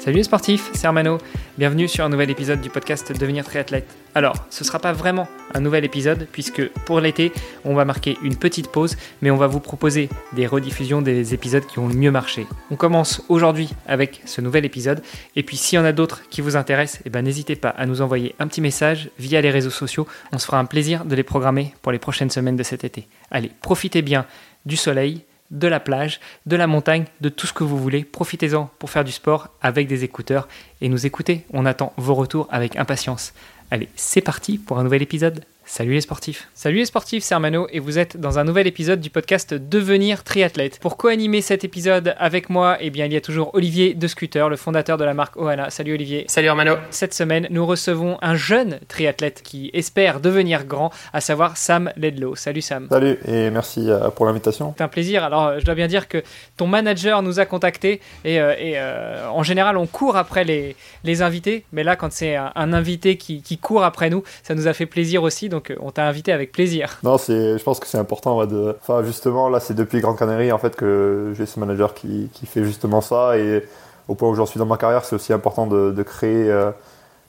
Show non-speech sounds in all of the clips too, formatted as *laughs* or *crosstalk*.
Salut les sportifs, c'est Armano. Bienvenue sur un nouvel épisode du podcast Devenir triathlète. Alors, ce ne sera pas vraiment un nouvel épisode puisque pour l'été, on va marquer une petite pause, mais on va vous proposer des rediffusions des épisodes qui ont le mieux marché. On commence aujourd'hui avec ce nouvel épisode et puis s'il y en a d'autres qui vous intéressent, eh ben, n'hésitez pas à nous envoyer un petit message via les réseaux sociaux. On se fera un plaisir de les programmer pour les prochaines semaines de cet été. Allez, profitez bien du soleil, de la plage, de la montagne, de tout ce que vous voulez. Profitez-en pour faire du sport avec des écouteurs et nous écouter. On attend vos retours avec impatience. Allez, c'est parti pour un nouvel épisode. Salut les sportifs. Salut les sportifs, c'est Armano et vous êtes dans un nouvel épisode du podcast Devenir triathlète. Pour co-animer cet épisode avec moi, eh bien il y a toujours Olivier de Scooter, le fondateur de la marque Ohana. Salut Olivier. Salut Armano. Cette semaine, nous recevons un jeune triathlète qui espère devenir grand, à savoir Sam Ledlow. Salut Sam. Salut et merci euh, pour l'invitation. C'est un plaisir. Alors euh, je dois bien dire que ton manager nous a contactés et, euh, et euh, en général on court après les, les invités, mais là quand c'est un, un invité qui, qui, court après nous, ça nous a fait plaisir aussi. Donc donc on t'a invité avec plaisir. Non, c'est, je pense que c'est important. Enfin, justement, là, c'est depuis Grande Canarie en fait que j'ai ce manager qui, fait justement ça. Et au point où j'en suis dans ma carrière, c'est aussi important de, créer, euh,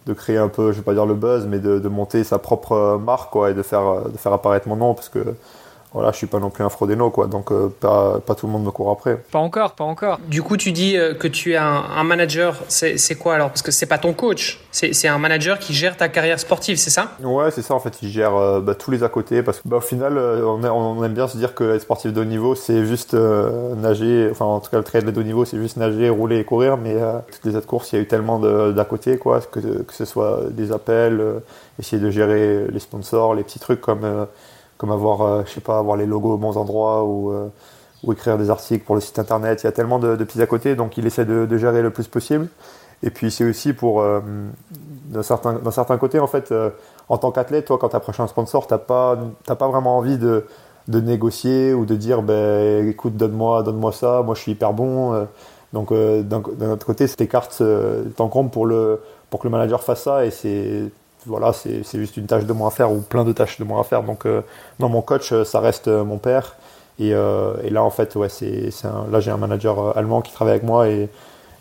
de créer un peu, je vais pas dire le buzz, mais de, monter sa propre marque, quoi, et de faire, de faire apparaître mon nom, parce que voilà, je suis pas non plus un frodeno, quoi. Donc, euh, pas, pas tout le monde me court après. Pas encore, pas encore. Du coup, tu dis euh, que tu es un, un manager. C'est quoi alors? Parce que c'est pas ton coach. C'est un manager qui gère ta carrière sportive, c'est ça? Ouais, c'est ça. En fait, il gère euh, bah, tous les à côté. Parce que, bah, au final, euh, on, on, aime bien se dire que être sportif de haut niveau, c'est juste euh, nager. Enfin, en tout cas, le triathlon de haut niveau, c'est juste nager, rouler et courir. Mais toutes les autres courses, il y a eu tellement d'à côté, quoi. Que, que ce soit des appels, essayer de gérer les sponsors, les petits trucs comme comme avoir, euh, je sais pas, avoir les logos aux bons endroits ou, euh, ou écrire des articles pour le site internet. Il y a tellement de, de petits à côté, donc il essaie de, gérer le plus possible. Et puis c'est aussi pour, euh, d'un certain, certain côté, en fait, en tant qu'athlète, toi, quand tu approches un sponsor, t'as pas, t'as pas vraiment envie de, de négocier ou de dire, ben, écoute, donne-moi, donne-moi ça, moi je suis hyper bon. Donc d'un, d'un autre côté, tes cartes t'encombrent pour le, pour que le manager fasse ça, et c'est voilà, c'est juste une tâche de moins à faire ou plein de tâches de moins à faire. Donc, euh, non, mon coach, ça reste euh, mon père. Et, euh, et là, en fait, ouais, c'est là, j'ai un manager allemand qui travaille avec moi et,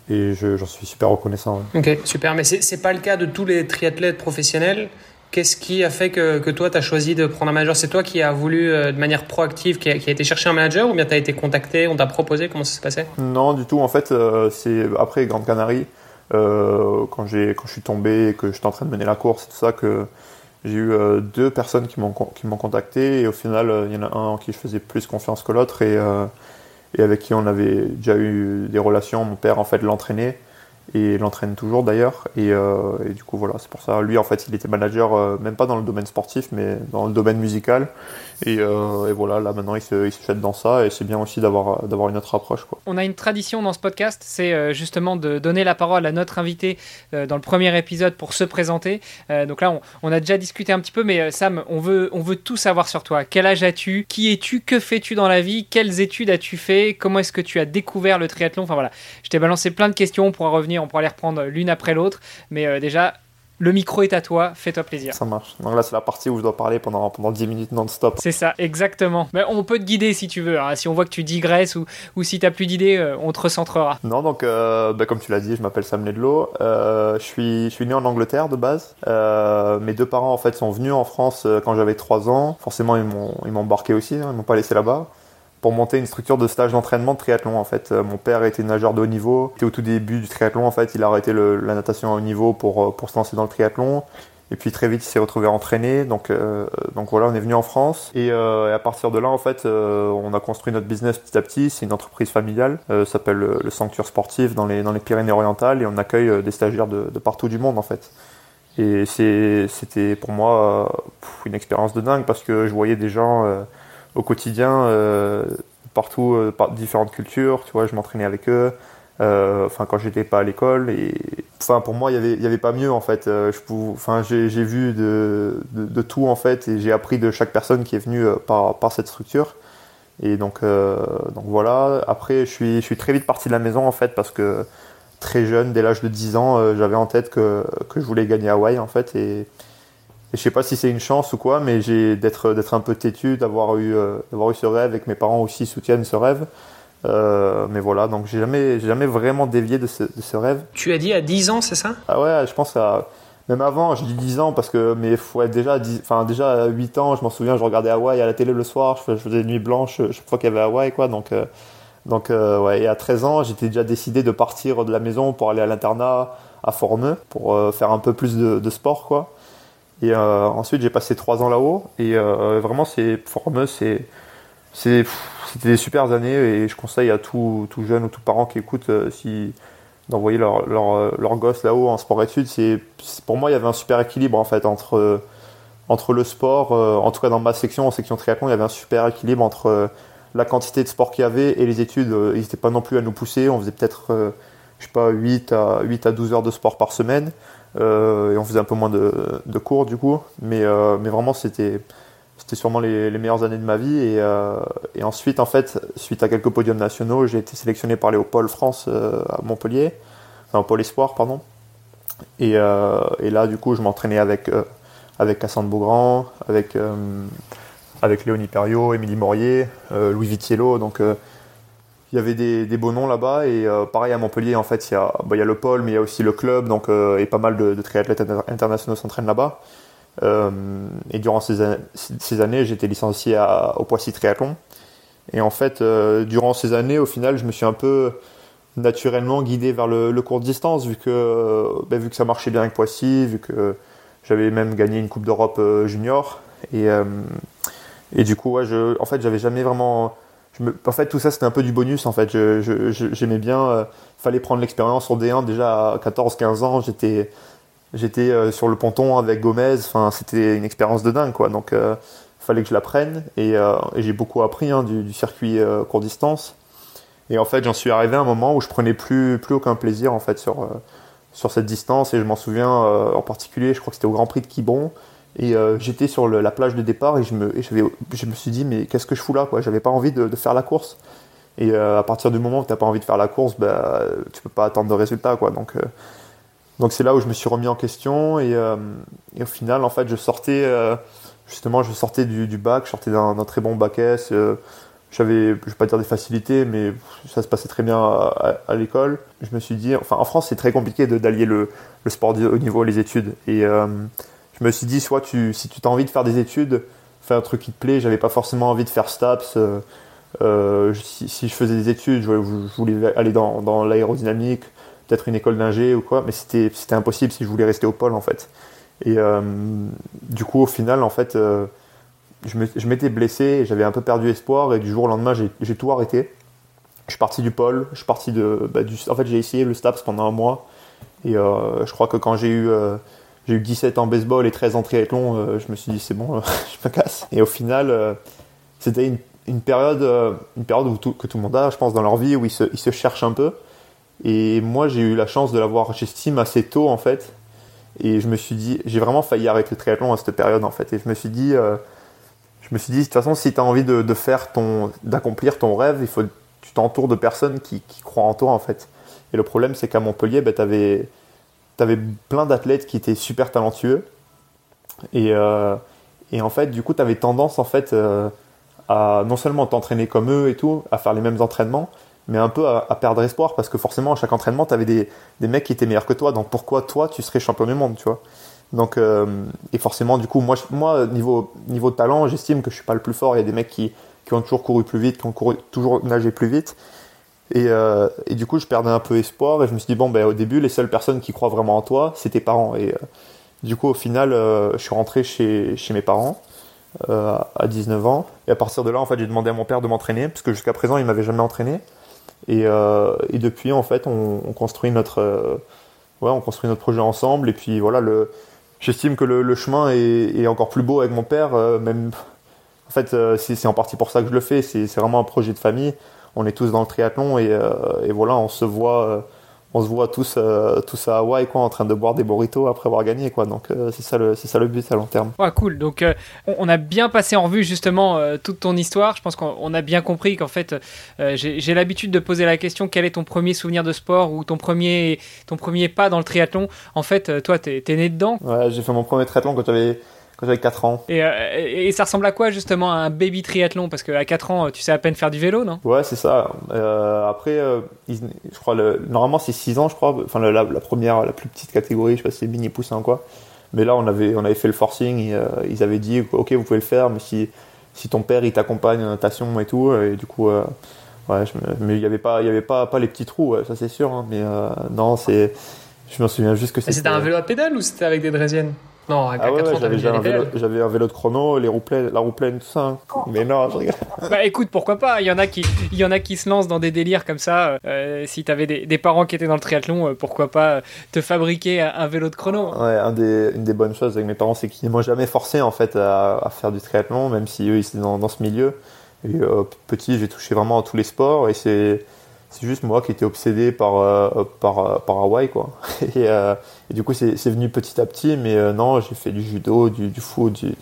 et j'en suis super reconnaissant. Ouais. Ok, super. Mais c'est pas le cas de tous les triathlètes professionnels. Qu'est-ce qui a fait que, que toi, tu as choisi de prendre un manager? C'est toi qui as voulu, de manière proactive, qui a, qui a, été chercher un manager ou bien tu as été contacté, on t'a proposé? Comment ça s'est passé? Non, du tout. En fait, c'est après Grande Canarie euh, quand, j'ai, quand je suis tombé et que j'étais en train de mener la course, tout ça que j'ai eu euh, deux personnes qui m'ont, qui m'ont contacté et au final, euh, il y en a un en qui je faisais plus confiance que l'autre et, euh, et avec qui on avait déjà eu des relations. Mon père, en fait, l'entraînait et l'entraîne toujours d'ailleurs. Et, euh, et, du coup, voilà, c'est pour ça. Lui, en fait, il était manager, euh, même pas dans le domaine sportif, mais dans le domaine musical. Et, euh, et voilà, là maintenant, il se, il se jette dans ça. Et c'est bien aussi d'avoir, une autre approche. Quoi. On a une tradition dans ce podcast, c'est justement de donner la parole à notre invité dans le premier épisode pour se présenter. Donc là, on, a déjà discuté un petit peu, mais Sam, on veut, on veut tout savoir sur toi. Quel âge as-tu? Qui es-tu? Que fais-tu dans la vie? Quelles études as-tu fait? Comment est-ce que tu as découvert le triathlon? Enfin voilà, je t'ai balancé plein de questions. On pourra revenir on pourra les reprendre l'une après l'autre. Mais euh, déjà, le micro est à toi, fais-toi plaisir. Ça marche. Donc là, c'est la partie où je dois parler pendant, pendant 10 minutes non-stop. C'est ça, exactement. Mais on peut te guider si tu veux. Hein. Si on voit que tu digresses ou, ou si tu n'as plus d'idées, euh, on te recentrera. Non, donc, euh, bah, comme tu l'as dit, je m'appelle Sam Ledlow. Euh, je, suis, je suis né en Angleterre de base. Mes deux parents, en fait, sont venus en France quand j'avais 3 ans. Forcément, ils m'ont embarqué aussi. Hein. Ils m'ont pas laissé là-bas pour monter une structure de stage d'entraînement de triathlon en fait. Euh, mon père était nageur de haut niveau. C'était au tout début du triathlon en fait. Il a arrêté la natation à haut niveau pour, pour se lancer dans le triathlon. Et puis très vite il s'est retrouvé entraîné. Donc, euh, donc voilà, on est venu en France. Et, euh, et, à partir de là en fait, euh, on a construit notre business petit à petit. C'est une entreprise familiale. Euh, ça s'appelle le, le, Sanctuaire Sportif dans les, dans les Pyrénées-Orientales. Et on accueille des stagiaires de, de partout du monde en fait. Et c'était pour moi une expérience de dingue parce que je voyais des gens au quotidien, euh, partout, euh, par différentes cultures. Tu vois, je m'entraînais avec eux. enfin quand j'étais pas à l'école et enfin pour moi il y avait y avait pas mieux en fait je enfin j'ai vu de, de, tout en fait et j'ai appris de chaque personne qui est venue par par cette structure et donc donc voilà après je suis je suis très vite parti de la maison en fait parce que très jeune dès l'âge de 10 ans j'avais en tête que que je voulais gagner Hawaï en fait et et je sais pas si c'est une chance ou quoi, mais j'ai d'être d'être un peu têtu, d'avoir eu euh, d'avoir eu ce rêve et que mes parents aussi soutiennent ce rêve. Euh, mais voilà, donc j'ai jamais jamais vraiment dévié de ce, de ce, rêve. Tu as dit à 10 ans, c'est ça? Ah ouais, je pense à même avant, je dis 10 ans parce que mais ouais, déjà enfin déjà à 8 ans, je m'en souviens, je regardais Hawaï à la télé le soir, je, faisais nuit blanche chaque fois qu'il y avait Hawaï quoi, donc euh, donc ouais, et à 13 ans, j'étais déjà décidé de partir de la maison pour aller à l'internat à Formeux pour faire un peu plus de, de sport quoi. Et euh, ensuite, j'ai passé trois ans là-haut. Et euh, vraiment, c'est formeux, c'est c'était des super années. Et je conseille à tout, tout jeune ou tout parent qui écoute euh, d'envoyer leur, leur, leur, gosse là-haut en sport études. Pour moi il y avait un super équilibre en fait entre entre le sport en tout cas dans ma section en section triathlon il y avait un super équilibre entre la quantité de sport qu'il y avait et les études. Ils n'étaient pas non plus à nous pousser. On faisait peut-être je sais pas 8 à 8 à 12 heures de sport par semaine euh, et on faisait un peu moins de, de cours du coup, mais, euh, mais vraiment c'était c'était sûrement les, les, meilleures années de ma vie. Et, euh, et, ensuite, en fait, suite à quelques podiums nationaux, j'ai été sélectionné par Léopold France à Montpellier, enfin Pôle Espoir, pardon. Et, et là, du coup, je m'entraînais avec, avec Cassandre Beaugrand, avec, avec Léonie Perriot, Émilie Morier, Louis Vitiello. Donc, il y avait des, des beaux noms là-bas et euh, pareil à Montpellier en fait il y a bah, il y a le pôle mais il y a aussi le club donc euh, et pas mal de, de triathlètes internationaux s'entraînent là-bas. Euh, et durant ces, ces années j'étais licencié à, au Poissy Triathlon. Et en fait durant ces années au final je me suis un peu naturellement guidé vers le, le court distance vu que bah, vu que ça marchait bien avec Poissy vu que j'avais même gagné une coupe d'Europe junior. Et et du coup ouais, je en fait j'avais jamais vraiment en fait, tout ça, c'était un peu du bonus. En fait, j'aimais bien. Euh, fallait prendre l'expérience sur D1 déjà à 14-15 ans. J'étais, j'étais euh, sur le ponton avec Gomez. Enfin, c'était une expérience de dingue, quoi. Donc, euh, fallait que je l'apprenne. Et, et j'ai beaucoup appris hein, du, du, circuit court distance. Et en fait, j'en suis arrivé à un moment où je prenais plus, plus aucun plaisir en fait sur sur cette distance. Et je m'en souviens en particulier, je crois que c'était au Grand Prix de Quiberon et euh, j'étais sur la plage de départ et je me, je me suis dit, mais qu'est-ce que je fous là J'avais pas envie de, faire la course. Et euh, à partir du moment où tu n'as pas envie de faire la course, bah, tu peux pas attendre de résultats. Quoi. Donc, euh, donc c'est là où je me suis remis en question. Et, au final, en fait, je sortais, justement, je sortais du, bac, je sortais d'un très bon bac S. j'avais, je vais pas dire des facilités, mais ça se passait très bien à, à, l'école. Je me suis dit, enfin, en France, c'est très compliqué d'allier le, le sport au niveau les études. Je me suis dit, soit tu, si tu as envie de faire des études, fais un truc qui te plaît. J'avais pas forcément envie de faire STAPS. Euh, euh si, je faisais des études, je, voulais aller dans, l'aérodynamique, peut-être une école d'ingé ou quoi, mais c'était, impossible si je voulais rester au pôle en fait. Et euh, du coup, au final, en fait, je m'étais blessé, j'avais un peu perdu espoir et du jour au lendemain, j'ai tout arrêté. Je suis parti du pôle, je suis parti de, bah, en fait, j'ai essayé le STAPS pendant un mois et je crois que quand j'ai eu j'ai eu 17 en baseball et 13 en triathlon, euh, je me suis dit c'est bon, *laughs* je me casse. Et au final, euh, c'était une, période, euh, une période où que tout le monde a, je pense, dans leur vie, où ils se, cherchent un peu. Et moi, j'ai eu la chance de l'avoir, j'estime, assez tôt en fait. Et je me suis dit, j'ai vraiment failli arrêter le triathlon à cette période en fait. Et je me suis dit, je me suis dit, de toute façon, si tu as envie de, faire ton, d'accomplir ton rêve, il faut, tu t'entoures de personnes qui, qui, croient en toi en fait. Et le problème, c'est qu'à Montpellier, ben, tu avais tu avais plein d'athlètes qui étaient super talentueux. Et, euh, en fait, du coup, tu avais tendance en fait euh, à non seulement t'entraîner comme eux et tout, à faire les mêmes entraînements, mais un peu à, perdre espoir parce que forcément, à chaque entraînement, tu avais des, des, mecs qui étaient meilleurs que toi. Donc pourquoi toi, tu serais champion du monde, tu vois donc, euh, et forcément, du coup, moi, niveau, niveau talent, j'estime que je suis pas le plus fort. Il y a des mecs qui, ont toujours couru plus vite, qui ont toujours nagé plus vite. Et, euh, et, du coup, je perdais un peu espoir et je me suis dit, bon, ben, au début, les seules personnes qui croient vraiment en toi, c'est tes parents. Et euh, du coup, au final, euh, je suis rentré chez, mes parents à 19 ans. Et à partir de là, en fait, j'ai demandé à mon père de m'entraîner parce que jusqu'à présent, il m'avait jamais entraîné. Et, depuis, en fait, on, on construit notre, ouais, on construit notre projet ensemble. Et puis voilà, j'estime que le, le chemin est, est, encore plus beau avec mon père. même, en fait, c'est en partie pour ça que je le fais. C'est vraiment un projet de famille on est tous dans le triathlon et, et voilà, on se voit on se voit tous, euh, tous à Hawaï quoi, en train de boire des burritos après avoir gagné quoi. Donc euh, c'est ça le c'est ça le but à long terme. Ouais, cool. Donc euh, on a bien passé en revue justement toute ton histoire. Je pense qu'on a bien compris qu'en fait j'ai l'habitude de poser la question quel est ton premier souvenir de sport ou ton premier ton premier pas dans le triathlon? En fait toi t'es es né dedans? Ouais, j'ai fait mon premier triathlon quand j'avais j'avais 4 ans. Euh, et, et, ça ressemble à quoi justement un baby triathlon? Parce qu'à 4 ans, tu sais à peine faire du vélo, non? Ouais, c'est ça. Euh, après, euh, je crois, le, normalement c'est 6 ans, je crois. Enfin, la, première, la plus petite catégorie, je sais pas si c'est mini poussin ou quoi. Mais là, on avait, on avait fait le forcing. Et, ils avaient dit, ok, vous pouvez le faire, mais si, si ton père il t'accompagne en natation et tout, et du coup, ouais, mais il n'y avait pas, il y avait pas, pas les petits trous, ça c'est sûr. Hein, mais non, c'est, je me souviens juste que c'était. C'était un vélo à pédale ou c'était avec des draisiennes? Non, à ah ouais, j'avais un, vélo, un vélo de chrono, les roues pleines, la roue pleine, tout ça. Hein. Mais non, je regarde. Bah écoute, pourquoi pas Il y en a qui, il y en a qui se lancent dans des délires comme ça. Euh, si t'avais des, des parents qui étaient dans le triathlon, euh, pourquoi pas te fabriquer un, vélo de chrono Ouais, un des, une des bonnes choses avec mes parents, c'est qu'ils m'ont jamais forcé en fait à, à, faire du triathlon, même si eux ils étaient dans, dans ce milieu. Et euh, petit, j'ai touché vraiment à tous les sports et c'est c'est juste moi qui étais obsédé par, euh, par, euh, par Hawaï, quoi. *laughs* Et, euh, du coup, c'est venu petit à petit, mais non, j'ai fait du judo, du, du foot, du,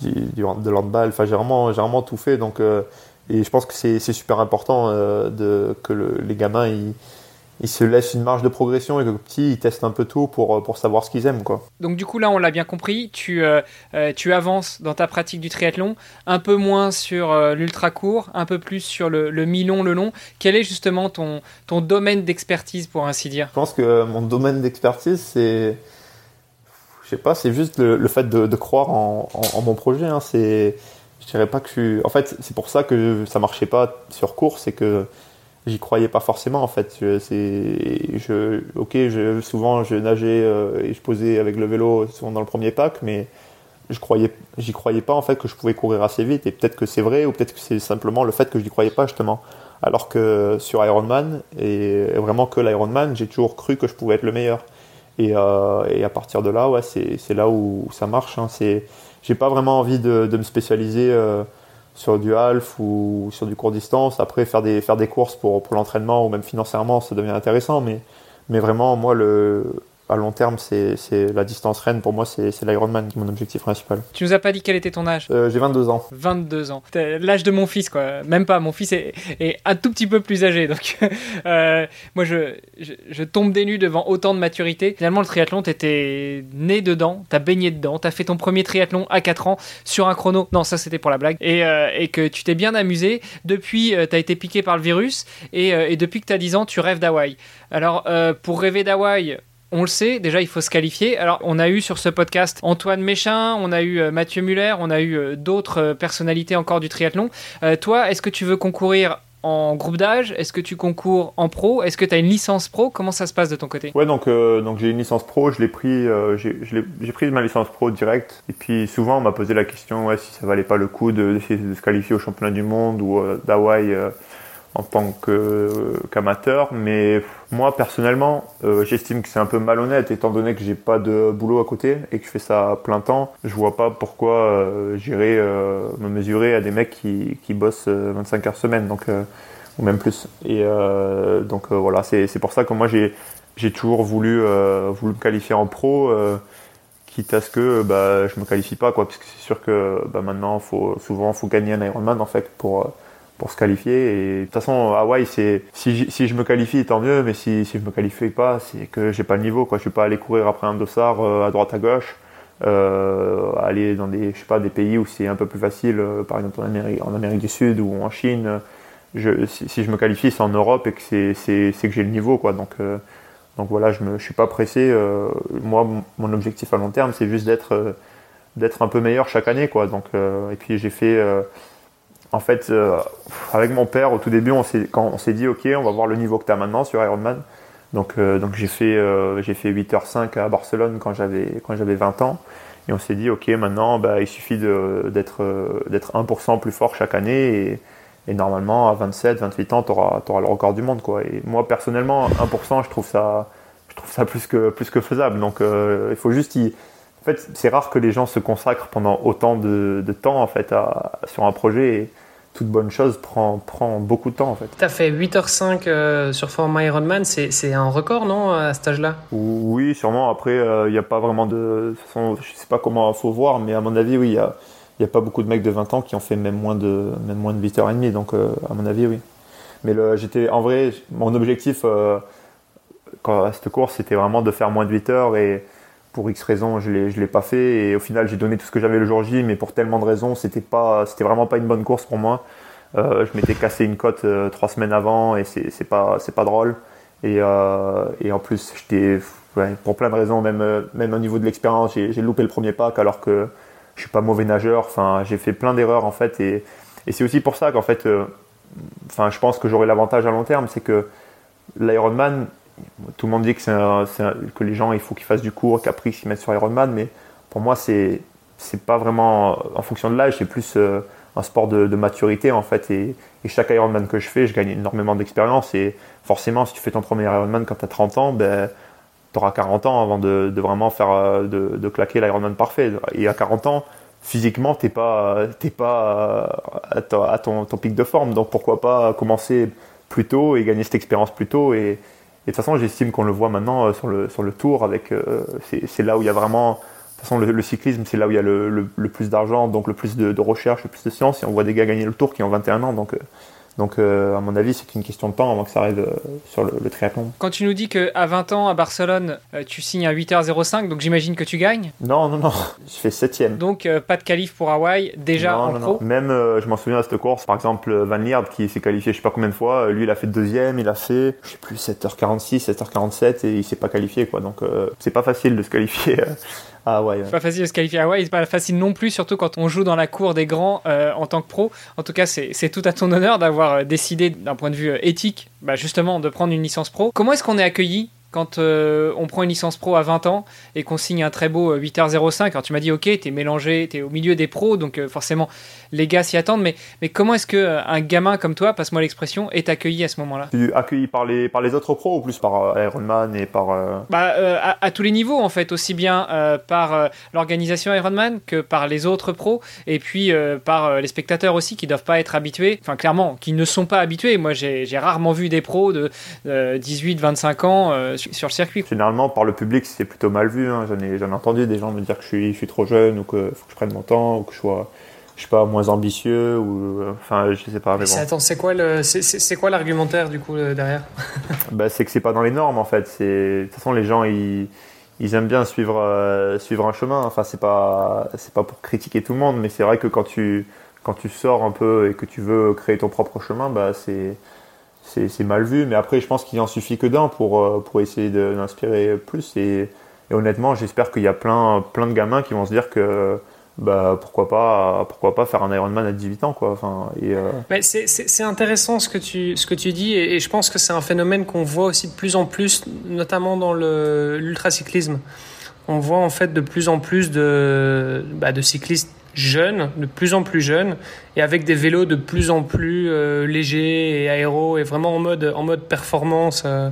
du, de l'handball, enfin, j'ai vraiment, vraiment tout fait, donc, et je pense que c'est super important de, que le, les gamins, ils, ils se laissent une marge de progression et que petit, ils testent un peu tout pour, euh, pour savoir ce qu'ils aiment. Quoi. Donc du coup, là, on l'a bien compris, tu, euh, euh, tu avances dans ta pratique du triathlon, un peu moins sur l'ultra court, un peu plus sur le, le mi-long, le long. Quel est justement ton, ton domaine d'expertise, pour ainsi dire? Je pense que mon domaine d'expertise, c'est... Je sais pas, c'est juste le, fait de, de croire en, en, mon projet. Hein. C'est... Je dirais pas que je suis... En fait, c'est pour ça que ça marchait pas sur course, c'est que j'y croyais pas forcément en fait. Je, ok, je, souvent je nageais euh, et je posais avec le vélo souvent dans le premier pack, mais je croyais, j'y croyais pas en fait que je pouvais courir assez vite. Et peut-être que c'est vrai ou peut-être que c'est simplement le fait que je n'y croyais pas justement. Alors que sur Ironman et vraiment que l'Ironman, j'ai toujours cru que je pouvais être le meilleur. Et, euh, et à partir de là, ouais, c'est, c'est là où ça marche. Hein. C'est, j'ai pas vraiment envie de, de me spécialiser. Euh, sur du half ou sur du court distance. Après, faire des, faire des courses pour, pour l'entraînement ou même financièrement, ça devient intéressant. Mais, mais vraiment, moi, le, à long terme, c'est la distance reine. Pour moi, c'est l'Ironman qui est mon objectif principal. Tu nous as pas dit quel était ton âge? Euh, J'ai 22 ans. 22 ans. L'âge de mon fils, quoi. Même pas. Mon fils est, est un tout petit peu plus âgé. Donc, euh, moi, je, je, tombe des nues devant autant de maturité. Finalement, le triathlon, t'étais né dedans, t'as baigné dedans, t'as fait ton premier triathlon à 4 ans sur un chrono. Non, ça, c'était pour la blague. Et, euh, et que tu t'es bien amusé. Depuis, t'as été piqué par le virus. Et, et depuis que t'as 10 ans, tu rêves d'Hawaï. Alors, pour rêver d'Hawaï, on le sait, déjà il faut se qualifier. Alors on a eu sur ce podcast Antoine Méchin, on a eu euh, Mathieu Muller, on a eu euh, d'autres euh, personnalités encore du triathlon. toi, est-ce que tu veux concourir en groupe d'âge? Est-ce que tu concours en pro? Est-ce que tu as une licence pro? Comment ça se passe de ton côté? Ouais, donc, donc j'ai une licence pro, je l'ai pris, j'ai pris ma licence pro direct. Et puis souvent on m'a posé la question ouais, si ça valait pas le coup d'essayer de, se qualifier au championnat du monde ou d'Hawaï en tant qu'amateur, mais moi personnellement, euh, j'estime que c'est un peu malhonnête étant donné que j'ai pas de boulot à côté et que je fais ça à plein temps. Je vois pas pourquoi euh, j'irais euh, me mesurer à des mecs qui, bossent 25 heures semaine, donc ou même plus. Et donc voilà, c'est pour ça que moi j'ai j'ai toujours voulu voulu me qualifier en pro. quitte à ce que bah, je me qualifie pas quoi, parce que c'est sûr que bah, maintenant faut souvent faut gagner un Ironman en fait pour pour se qualifier. Et de toute façon, Hawaï, c'est si, si je me qualifie, tant mieux. Mais si, si je me qualifie pas, c'est que j'ai pas le niveau. Quoi. Je suis pas allé courir après un dossard euh, à droite à gauche. Euh, aller dans des, je sais pas, des pays où c'est un peu plus facile, euh, par exemple en Amérique, en Amérique du Sud ou en Chine. Si, je me qualifie, c'est en Europe et que c'est, que j'ai le niveau, quoi. Donc, donc voilà, je me, je suis pas pressé. moi, mon objectif à long terme, c'est juste d'être, d'être un peu meilleur chaque année, quoi. Donc, et puis j'ai fait en fait, euh, avec mon père, au tout début, on quand on s'est dit, OK, on va voir le niveau que tu as maintenant sur Ironman. Donc, euh, donc j'ai fait, euh, fait 8h05 à Barcelone quand j'avais, quand j'avais 20 ans. Et on s'est dit, OK, maintenant, bah, il suffit d'être, d'être 1% plus fort chaque année. Et, normalement, à 27, 28 ans, tu auras, le record du monde. Quoi. Et moi, personnellement, 1%, je trouve ça, je trouve ça plus, que, plus que faisable. Donc, il faut juste y, en fait, c'est rare que les gens se consacrent pendant autant de, temps en fait sur un projet. Toute bonne chose prend, prend beaucoup de temps en fait. Tu as fait 8h05 euh, sur format Ironman, c'est un record non à cet âge-là? Oui, sûrement. Après, il n'y a pas vraiment de. de façon, je sais pas comment il faut voir, mais à mon avis, oui, il n'y a, y a pas beaucoup de mecs de 20 ans qui ont fait même moins de, même moins de 8h30, donc à mon avis, oui. Mais j'étais en vrai, mon objectif quand, à cette course, c'était vraiment de faire moins de 8 heures et pour X raisons, je ne l'ai pas fait. Et au final, j'ai donné tout ce que j'avais le jour J, mais pour tellement de raisons, c'était pas, c'était vraiment pas une bonne course pour moi. Euh, je m'étais cassé une côte euh, trois semaines avant et c'est pas, pas drôle. Et, euh, et en plus, j'étais, pour plein de raisons, même, même au niveau de l'expérience, j'ai loupé le premier pack alors que je suis pas mauvais nageur. Enfin, j'ai fait plein d'erreurs en fait. Et, et c'est aussi pour ça qu'en fait, enfin, je pense que j'aurai l'avantage à long terme, c'est que l'Ironman, tout le monde dit que, les gens, il faut qu'ils fassent du cours, qu'après ils s'y mettent sur Ironman, mais pour moi, c'est c'est pas vraiment en fonction de l'âge, c'est plus euh, un sport de, maturité en fait. Et, chaque Ironman que je fais, je gagne énormément d'expérience. Et forcément, si tu fais ton premier Ironman quand tu as 30 ans, ben, tu auras 40 ans avant de, vraiment faire euh, de, claquer l'Ironman parfait. Et à 40 ans, physiquement, tu n'es pas, pas à, ton, pic de forme. Donc pourquoi pas commencer plus tôt et gagner cette expérience plus tôt et de toute façon, j'estime qu'on le voit maintenant euh, sur le, sur le tour. avec euh, C'est là où il y a vraiment. De toute façon, le, cyclisme, c'est là où il y a le, le, plus d'argent, donc le plus de, de, recherche, le plus de science. Et on voit des gars gagner le tour qui ont 21 ans. Donc, euh, donc, euh, à mon avis, c'est une question de temps avant que ça arrive euh, sur le, triathlon. Quand tu nous dis qu'à 20 ans, à Barcelone, euh, tu signes à 8h05, donc j'imagine que tu gagnes Non, non, non. *laughs* Je fais 7ème. Donc, pas de qualif pour Hawaï, déjà en pro Même, je m'en souviens de cette course, par exemple, Van Lierd, qui s'est qualifié je sais pas combien de fois, lui, il a fait deuxième, il a fait, je sais plus, 7h46, 7h47, et il s'est pas qualifié, quoi. Donc, c'est pas facile de se qualifier ah ouais, C'est pas facile de se qualifier à Hawaï, c'est pas facile non plus, surtout quand on joue dans la cour des grands euh, en tant que pro. En tout cas, c'est tout à ton honneur d'avoir euh, décidé, d'un point de vue euh, éthique, bah justement, de prendre une licence pro. Comment est-ce qu'on est accueilli quand euh, on prend une licence pro à 20 ans et qu'on signe un très beau 8h05, euh, alors tu m'as dit ok, t'es mélangé, t'es au milieu des pros, donc euh, forcément les gars s'y attendent, mais, mais comment est-ce qu'un gamin comme toi, passe-moi l'expression, est accueilli à ce moment-là? Accueilli par les, par les autres pros ou plus par Ironman et par... Bah, à, tous les niveaux en fait, aussi bien par l'organisation Ironman que par les autres pros et puis par les spectateurs aussi qui doivent pas être habitués, enfin clairement, qui ne sont pas habitués. Moi j'ai rarement vu des pros de 18-25 ans sur le circuit. Généralement, par le public, c'est plutôt mal vu. Hein. J'en ai, entendu des gens me dire que je suis, je suis trop jeune ou qu'il faut que je prenne mon temps ou que je sois je sais pas moins ambitieux ou euh, enfin je sais pas mais, attends c'est quoi le c'est quoi l'argumentaire du coup derrière *laughs* bah, c'est que c'est pas dans les normes en fait c'est de toute façon les gens ils, ils aiment bien suivre euh, suivre un chemin enfin c'est pas c'est pas pour critiquer tout le monde mais c'est vrai que quand tu quand tu sors un peu et que tu veux créer ton propre chemin bah c'est c'est mal vu. Mais après, je pense qu'il en suffit que d'un pour, euh, pour essayer d'inspirer plus. Et, honnêtement, j'espère qu'il y a plein, plein de gamins qui vont se dire que bah, pourquoi, pas, pourquoi pas faire un Ironman à 18 ans. Enfin, euh, c'est intéressant ce que tu, ce que tu dis. Et, je pense que c'est un phénomène qu'on voit aussi de plus en plus, notamment dans l'ultracyclisme. On voit en fait de plus en plus de, bah, de cyclistes jeunes, de plus en plus jeunes, et avec des vélos de plus en plus euh, légers et aéros, et vraiment en mode, en mode performance. Euh,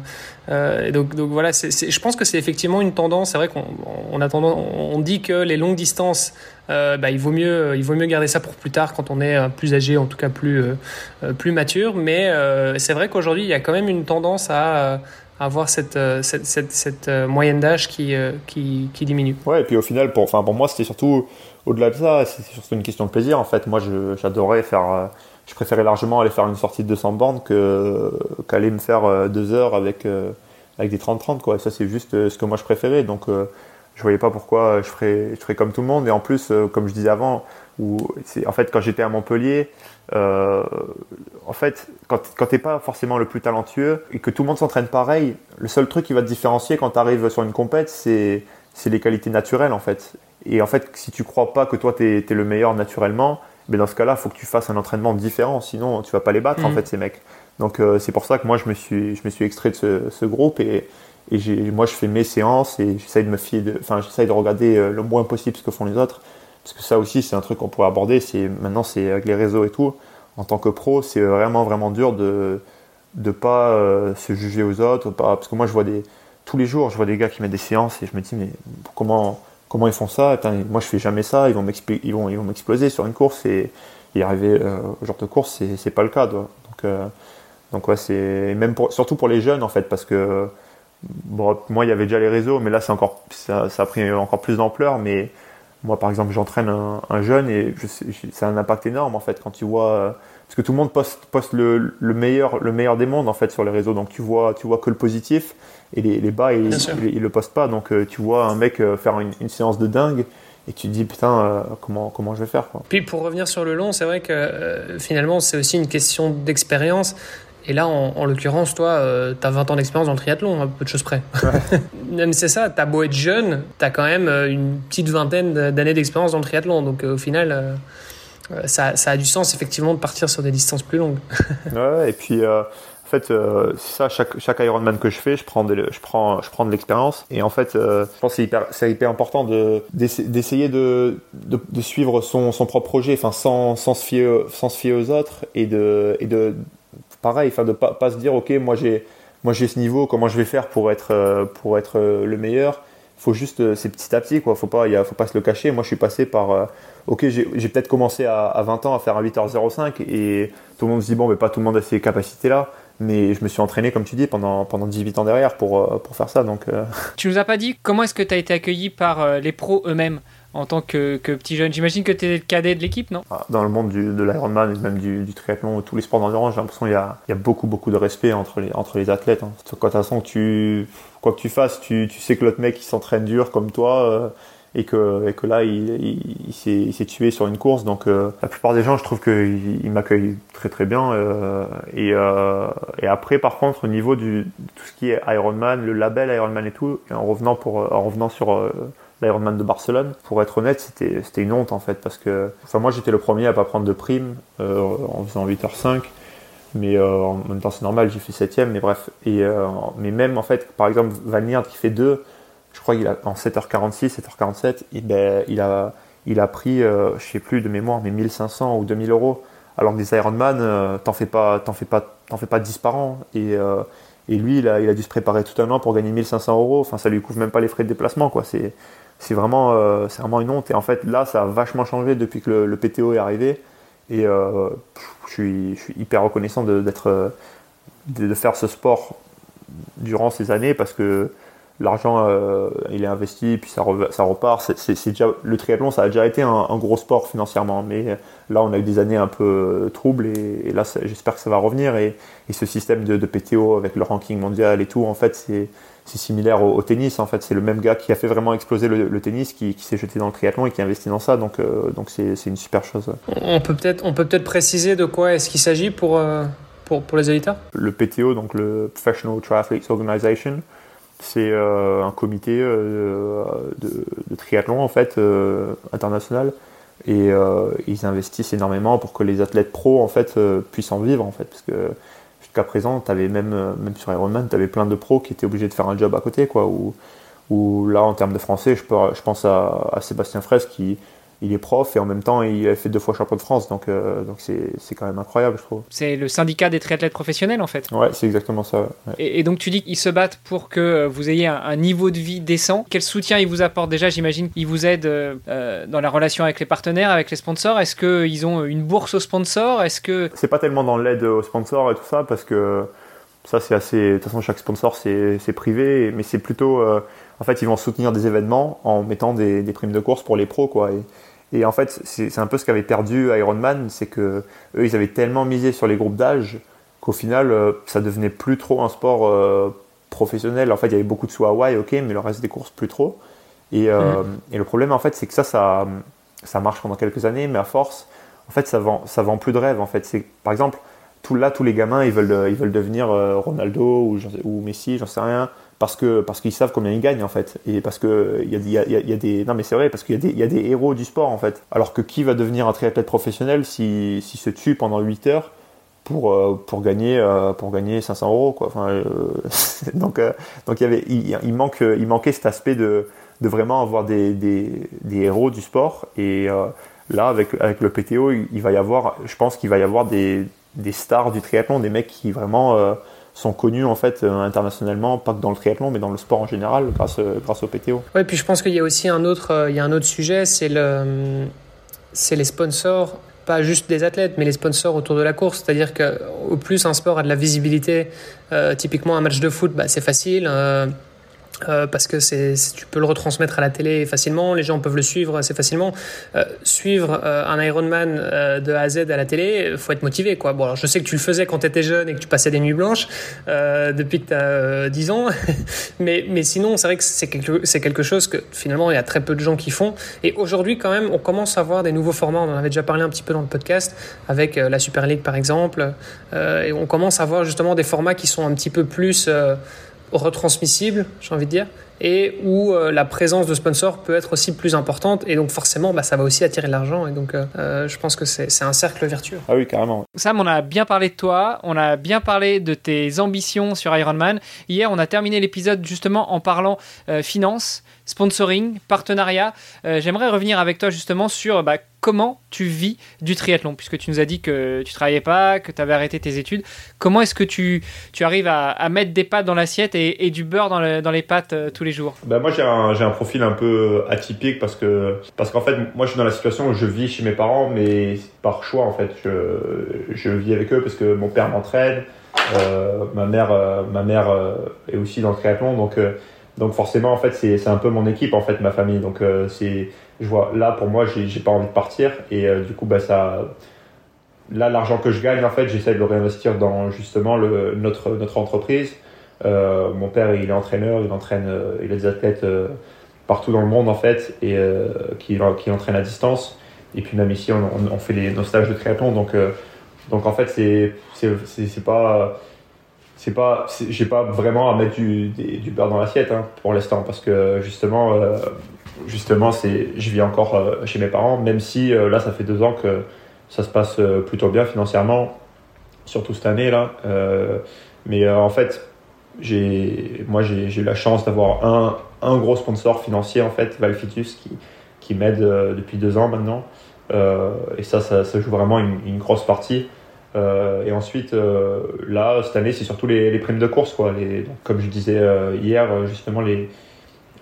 euh, donc, voilà, je pense que c'est effectivement une tendance. C'est vrai qu'on on on dit que les longues distances, bah, il vaut mieux, il vaut mieux garder ça pour plus tard quand on est plus âgé, en tout cas plus, plus mature. Mais c'est vrai qu'aujourd'hui, il y a quand même une tendance à avoir cette, cette, cette, cette moyenne d'âge qui, qui, qui, diminue. Ouais, et puis au final, pour, enfin, pour moi, c'était surtout au-delà de ça, c'est surtout une question de plaisir. En fait, moi, j'adorais faire. Euh, je préférais largement aller faire une sortie de 200 bornes qu'aller me faire euh, deux heures avec, euh, avec des 30-30. Quoi. ça, c'est juste ce que moi je préférais. Donc, je voyais pas pourquoi je ferais, je ferais comme tout le monde. Et en plus, comme je disais avant, où en fait, quand j'étais à Montpellier, en fait, quand, quand t'es pas forcément le plus talentueux et que tout le monde s'entraîne pareil, le seul truc qui va te différencier quand tu arrives sur une compète, c'est les qualités naturelles en fait. Et en fait, si tu crois pas que toi, tu es, le meilleur naturellement, mais ben, dans ce cas-là, il faut que tu fasses un entraînement différent, sinon tu vas pas les battre, en mm. fait, ces mecs. Donc euh, c'est pour ça que moi, je me suis, je me suis extrait de ce, ce groupe et, et moi, je fais mes séances et j'essaye de me fier, de, enfin, j'essaye de regarder euh, le moins possible ce que font les autres. Parce que ça aussi, c'est un truc qu'on pourrait aborder. C'est maintenant, c'est avec les réseaux et tout. En tant que pro, c'est vraiment vraiment dur de de pas euh, se juger aux autres, parce que moi, je vois des tous les jours, je vois des gars qui mettent des séances et je me dis mais comment comment ils font ça? Moi, je fais jamais ça. Ils vont m'exploser sur une course et, y arriver au genre de course, c'est pas le cas. Donc, donc ouais, c'est même pour, surtout pour les jeunes en fait, parce que bon, moi il y avait déjà les réseaux, mais là c'est encore ça, ça, a pris encore plus d'ampleur. Mais moi par exemple j'entraîne un, jeune et c'est un impact énorme en fait quand tu vois parce que tout le monde poste, poste le, le, meilleur le meilleur des mondes en fait sur les réseaux, donc tu vois tu vois que le positif et les, les bas ils, ils, le postent pas, donc euh, tu vois un mec euh, faire une, une séance de dingue et tu te dis putain euh, comment comment je vais faire quoi. Puis pour revenir sur le long, c'est vrai que finalement c'est aussi une question d'expérience. Et là, en, l'occurrence, toi, euh, tu as 20 ans d'expérience dans le triathlon, à peu de choses près. *laughs* Même c'est ça, tu as beau être jeune, tu as quand même euh, une petite vingtaine d'années d'expérience dans le triathlon. Donc euh, au final, ça, ça, a du sens effectivement de partir sur des distances plus longues. *laughs* ouais, et puis en fait, c'est ça, chaque, chaque Ironman que je fais, je prends de, je prends, je prends de l'expérience. Et en fait, je pense que c'est hyper, c'est hyper important de, d'essayer de, de, de, suivre son, son propre projet, enfin, sans, sans, se fier, sans se fier aux autres et de, et de, pareil, enfin de pas, pas se dire ok moi j'ai moi j'ai ce niveau, comment je vais faire pour être euh, pour être euh, le meilleur? Il faut juste euh, c'est petit à petit quoi. Faut pas il faut pas se le cacher. Moi je suis passé par ok j'ai peut-être commencé à, à, 20 ans à faire un 8h05 et tout le monde se dit bon mais pas tout le monde a ces capacités là. Mais je me suis entraîné, comme tu dis, pendant, pendant 18 ans derrière pour, pour faire ça. Donc, Tu nous as pas dit comment est-ce que tu as été accueilli par les pros eux-mêmes? En tant que, petit jeune. J'imagine que tu es le cadet de l'équipe, non? Ah, Dans le monde du, de l'Ironman et même du, du triathlon, tous les sports d'endurance, j'ai l'impression qu'il y a, il y a beaucoup, beaucoup de respect entre les, athlètes. De toute façon, tu, quoi que tu fasses, tu, sais que l'autre mec s'entraîne dur comme toi. Euh, et que, là il, s'est tué sur une course donc euh, la plupart des gens je trouve qu'ils il m'accueillent très très bien euh, et, et après par contre au niveau du tout ce qui est Ironman le label Ironman et tout en revenant pour en revenant sur l'Ironman de Barcelone. Pour être honnête, c'était, c'était une honte en fait parce que enfin moi j'étais le premier à pas prendre de prime euh, en faisant 8h05 mais euh, en même temps c'est normal, j'ai fait 7 mais bref. Et, euh, mais même en fait, par exemple, Van Liert qui fait 2, je crois qu'il a en 7h46, 7h47, et ben, il, a, il a pris, je sais plus de mémoire, mais 1500 ou 2000 euros. Alors que des Ironman, t'en fais pas, t'en fais pas, t'en fais pas 10 par an. Et, et lui, il a, il a dû se préparer tout un an pour gagner 1500 euros. Enfin, ça lui couvre même pas les frais de déplacement, quoi. C'est, c'est vraiment, euh, c'est vraiment une honte. Et en fait, là, ça a vachement changé depuis que le, PTO est arrivé. Et euh, je, suis, hyper reconnaissant d'être, euh, de, de, faire ce sport durant ces années parce que l'argent il est investi puis ça, repart c'est, déjà le triathlon ça a déjà été un, gros sport financièrement mais là on a eu des années un peu troubles et, là j'espère que ça va revenir et, ce système de, de, PTO avec le ranking mondial et tout en fait c'est c'est similaire au, tennis. En fait, c'est le même gars qui a fait vraiment exploser le, tennis, qui, s'est jeté dans le triathlon et qui a investi dans ça. Donc, euh, donc c'est, une super chose. On peut peut-être, on peut peut-être préciser de quoi est-ce qu'il s'agit pour, euh, pour, pour, les auditeurs Le PTO, donc le Professional Triathletes Organization, c'est euh, un comité de, de, triathlon en fait international et ils investissent énormément pour que les athlètes pros en fait puissent en vivre en fait parce que jusqu'à présent, avais même, euh, même sur Ironman, tu avais plein de pros qui étaient obligés de faire un job à côté, quoi. Ou, là, en termes de français, je, pense à, à Sébastien Fraisse qui, il est prof et en même temps il a fait deux fois champion de France donc euh, donc c'est quand même incroyable je trouve. C'est le syndicat des triathlètes professionnels en fait. Ouais c'est exactement ça. Et, donc tu dis qu'ils se battent pour que euh, vous ayez un, niveau de vie décent. Quel soutien ils vous apportent? Déjà J'imagine qu'ils vous aident euh, dans la relation avec les partenaires, avec les sponsors. Est-ce qu'ils ont une bourse aux sponsors? Est-ce que c'est pas tellement dans l'aide aux sponsors et tout ça parce que ça c'est assez. De toute façon chaque sponsor c'est privé mais c'est plutôt en fait, ils vont soutenir des événements en mettant des, des, primes de course pour les pros, quoi. Et, et en fait, c'est un peu ce qu'avait perdu Ironman, c'est que eux, ils avaient tellement misé sur les groupes d'âge qu'au final, euh, ça devenait plus trop un sport euh, professionnel. En fait, il y avait beaucoup de sous Hawaï, ok, mais le reste des courses plus trop. Et, euh, et le problème, en fait, c'est que ça, ça, ça marche pendant quelques années, mais à force, en fait, ça vend, ça vend plus de rêves. En fait, c'est par exemple, tout là, tous les gamins, ils veulent, ils veulent devenir Ronaldo ou, ou Messi, j'en sais rien parce que parce qu'ils savent combien ils gagnent en fait. Et parce que il y a, des non mais c'est vrai parce qu'il y a des il y a des héros du sport en fait. Alors que qui va devenir un triathlète professionnel si si se tue pendant 8 heures pour euh, pour gagner euh, pour gagner 500 euros quoi. Enfin euh, *laughs* donc donc il y avait il, manque il manquait cet aspect de de vraiment avoir des des, des héros du sport. Et là avec avec le PTO il va y avoir je pense qu'il va y avoir des des stars du triathlon des mecs qui vraiment sont connus en fait euh, internationalement, pas que dans le triathlon, mais dans le sport en général, grâce, euh, grâce au PTO. Oui, puis je pense qu'il y a aussi un autre, euh, il y a un autre sujet, c'est le, c'est les sponsors pas juste des athlètes, mais les sponsors autour de la course. C'est-à-dire qu'au plus un sport a de la visibilité, typiquement un match de foot, bah, c'est facile. Parce que c'est, tu peux le retransmettre à la télé facilement, les gens peuvent le suivre assez facilement. Euh, suivre euh, un Ironman euh, de A à Z à la télé, faut être motivé. Quoi. Bon, alors je sais que tu le faisais quand tu étais jeune et que tu passais des nuits blanches euh, depuis que tu as 10 ans, *laughs* mais, mais sinon, c'est vrai que c'est quelque, c'est quelque chose que finalement, il y a très peu de gens qui font. Et aujourd'hui, quand même, on commence à voir des nouveaux formats. On en avait déjà parlé un petit peu dans le podcast avec la Super League, par exemple. et on commence à voir justement des formats qui sont un petit peu plus retransmissible, j'ai envie de dire, et où euh, la présence de sponsors peut être aussi plus importante, et donc forcément, bah, ça va aussi attirer de l'argent, et donc euh, euh je pense que c'est un cercle vertueux. Ah oui, carrément. Sam, on a bien parlé de toi, on a bien parlé de tes ambitions sur Ironman. Hier, on a terminé l'épisode justement en parlant euh, finance sponsoring, partenariat. Euh, j'aimerais revenir avec toi justement sur bah, comment tu vis du triathlon, puisque tu nous as dit que tu travaillais pas, que tu avais arrêté tes études. Comment est-ce que tu, tu arrives à, mettre des pâtes dans l'assiette et, du beurre dans, dans les pâtes euh, tous les jours? Bah Moi, j'ai un, un, profil un peu atypique parce que parce qu'en fait, moi, je suis dans la situation où je vis chez mes parents, mais par choix, en fait. Je, je vis avec eux parce que mon père m'entraîne, euh, ma mère, euh, ma mère euh, est aussi dans le triathlon, donc donc forcément, en fait, c'est un peu mon équipe, en fait, ma famille. Donc euh, c'est, je vois, là pour moi, j'ai pas envie de partir et euh, du coup, bah ça, là l'argent que je gagne, en fait, j'essaie de le réinvestir dans justement le, notre notre entreprise. Euh, mon père, il est entraîneur, il entraîne, il a des athlètes partout dans le monde en fait et qui qui entraîne à distance. Et puis même ici, on fait les, nos stages de triathlon, donc donc en fait, c'est c'est pas c'est pas j'ai pas vraiment à mettre du, du beurre dans l'assiette hein, pour l'instant parce que justement euh, justement c'est je vis encore euh, chez mes parents même si euh, là ça fait deux ans que ça se passe plutôt bien financièrement surtout cette année là mais en fait j'ai moi j'ai eu la chance d'avoir un, un gros sponsor financier en fait Valfitus qui qui m'aide depuis deux ans maintenant et ça, ça, joue vraiment une grosse partie euh, et ensuite, euh, là, cette année, c'est surtout les, les, primes de course. Quoi. Les, comme je disais euh, hier, justement, les,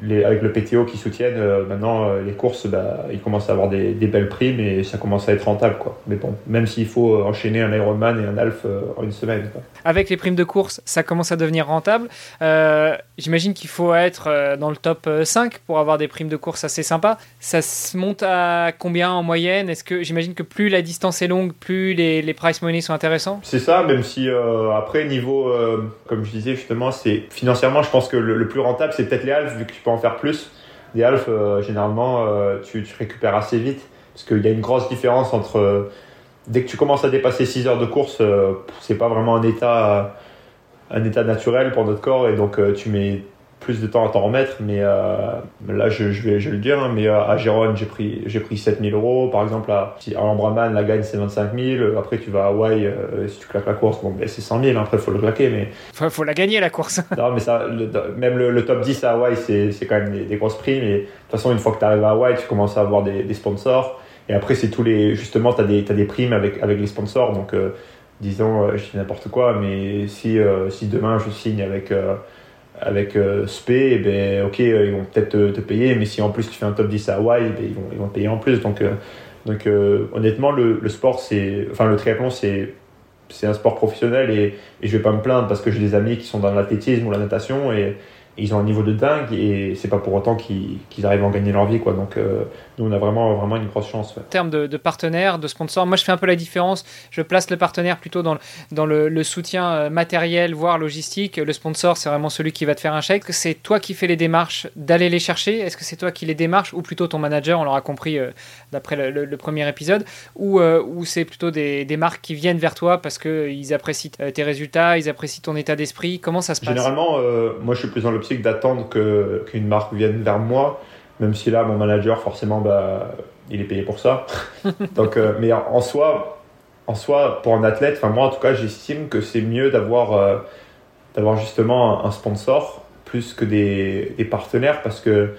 les, avec le PTO qui soutiennent, euh, maintenant, les courses, bah, ils commencent à avoir des, des, belles primes et ça commence à être rentable. Quoi. Mais bon, même s'il faut enchaîner un Ironman et un Alf en une semaine. Quoi. Avec les primes de course, ça commence à devenir rentable. J'imagine qu'il faut être dans le top 5 pour avoir des primes de course assez sympas. Ça se monte à combien en moyenne? Est-ce que j'imagine que plus la distance est longue, plus les, les price money sont intéressants? C'est ça, même si euh, après niveau, euh, comme je disais justement, c'est financièrement, je pense que le, le plus rentable, c'est peut-être les halves, vu que en faire plus. Les halves, euh, généralement, tu, tu, récupères assez vite, parce qu'il y a une grosse différence entre dès que tu commences à dépasser 6 heures de course, c'est pas vraiment un état, un état naturel pour notre corps, et donc tu mets plus de temps à t'en remettre, mais euh, là je, je, vais, je vais le dire, hein, mais euh, à Gérone j'ai pris, j'ai pris 7000 euros, par exemple à, à Lambraman la gagne c'est 25 000, après tu vas à Hawaï, euh, si tu claques la course, bon ben, c'est 100 000, hein, après faut le claquer, mais... Faut, faut la gagner la course. *laughs* Non mais ça, le, même le, le, top 10 à Hawaï c'est, c'est quand même des, des, grosses primes, et de toute façon une fois que tu arrives à Hawaï tu commences à avoir des, des sponsors, et après c'est tous les, justement tu as des, t'as des primes avec, avec les sponsors, donc disons, je dis n'importe quoi, mais si, si demain je signe avec avec euh, SP, eh ben, ok, euh, ils vont peut-être te, payer, mais si en plus tu fais un top 10 à Hawaï, eh ben, ils, vont, ils vont te payer en plus. Donc, euh, donc euh, honnêtement, le, le sport, c'est, enfin, le triathlon, c'est, c'est un sport professionnel et, et je vais pas me plaindre parce que j'ai des amis qui sont dans l'athlétisme ou la natation et, ils ont un niveau de dingue et c'est pas pour autant qu'ils qu arrivent à en gagner leur vie quoi. Donc euh, nous on a vraiment vraiment une grosse chance ouais. en termes de, de partenaires de sponsors moi je fais un peu la différence. Je place le partenaire plutôt dans le, dans le, le soutien euh, matériel voire logistique. Le sponsor c'est vraiment celui qui va te faire un chèque. C'est toi qui fais les démarches d'aller les chercher. Est-ce que c'est toi qui les démarches ou plutôt ton manager on l'aura compris euh, d'après le, le, premier épisode ou, euh, ou c'est plutôt des, des marques qui viennent vers toi parce que ils apprécient tes résultats ils apprécient ton état d'esprit? Comment ça se passe? Généralement moi je suis plus dans le d'attendre que qu'une marque vienne vers moi, même si là mon manager forcément bah il est payé pour ça. *laughs* Donc euh, mais en soi en soi pour un athlète, enfin moi en tout cas j'estime que c'est mieux d'avoir euh, d'avoir justement un sponsor plus que des, des, partenaires parce que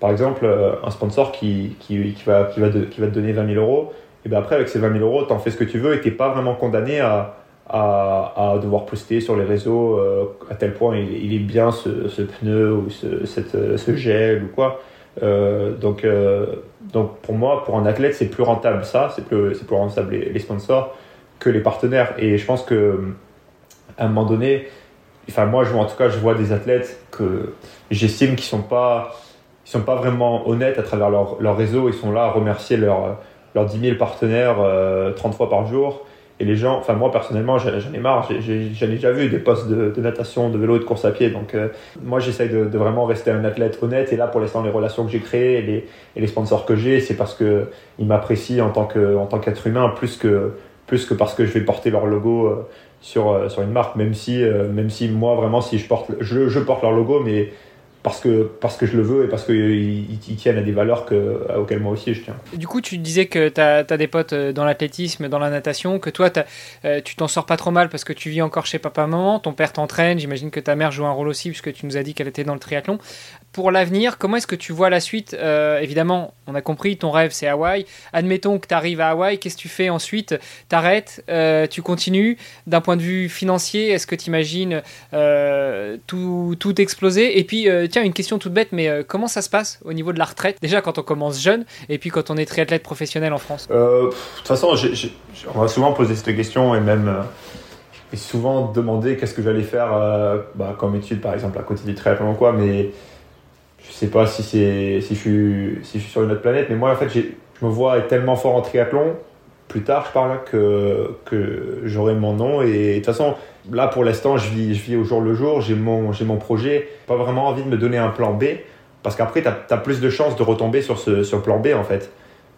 par exemple euh, un sponsor qui, qui, qui va qui va de, qui va te donner 20 000 euros et ben après avec ces 20 000 euros t'en fais ce que tu veux et t'es pas vraiment condamné à à, devoir poster sur les réseaux euh, à tel point il, est bien ce, pneu ou ce, cette, ce gel ou quoi. Euh, donc, euh, donc pour moi, pour un athlète, c'est plus rentable ça, c'est plus, plus rentable les, sponsors que les partenaires. Et je pense que à un moment donné, enfin moi, je en tout cas, je vois des athlètes que j'estime qu'ils sont pas, ils sont pas vraiment honnêtes à travers leur, leur réseau. Ils sont là à remercier leurs leurs 10 000 partenaires 30 fois par jour et les gens, enfin moi personnellement, j'en ai marre, j'en ai, déjà vu des postes de, natation, de vélo et de course à pied. Donc euh, moi j'essaye de, vraiment rester un athlète honnête. Et là pour l'instant, les relations que j'ai créées et les, sponsors que j'ai, c'est parce qu'ils m'apprécient en tant qu'être humain plus que, plus que parce que je vais porter leur logo euh, sur, euh, sur une marque. Même si, même si moi vraiment, si je porte, je porte leur logo, mais parce que, parce que je le veux et parce qu'ils tiennent à des valeurs que, auxquelles moi aussi je tiens. Du coup, tu disais que tu as, des potes euh, dans l'athlétisme, dans la natation, que toi, euh, tu t'en sors pas trop mal parce que tu vis encore chez papa-maman, ton père t'entraîne, j'imagine que ta mère joue un rôle aussi puisque tu nous as dit qu'elle était dans le triathlon pour l'avenir, comment est-ce que tu vois la suite euh, Évidemment, on a compris, ton rêve c'est Hawaï. Admettons que tu arrives à Hawaï, qu'est-ce que tu fais ensuite? T'arrêtes euh, Tu continues. D'un point de vue financier, est-ce que tu imagines euh, tout, tout, exploser? Et puis, tiens, une question toute bête, mais comment ça se passe au niveau de la retraite? Déjà quand on commence jeune, et puis quand on est triathlète professionnel en France. De toute façon, on m'a souvent posé cette question, et même et souvent demandé qu'est-ce que j'allais faire bah, comme étude, par exemple, à côté du triathlon ou quoi, mais je sais pas si c'est si je suis si je suis sur une autre planète mais moi en fait je me vois être tellement fort en triathlon plus tard je parle que que j'aurai mon nom. Et de toute façon là pour l'instant je vis je vis au jour le jour. J'ai mon j'ai mon projet. Pas vraiment envie de me donner un plan B parce qu'après tu as, plus de chances de retomber sur ce sur plan B en fait.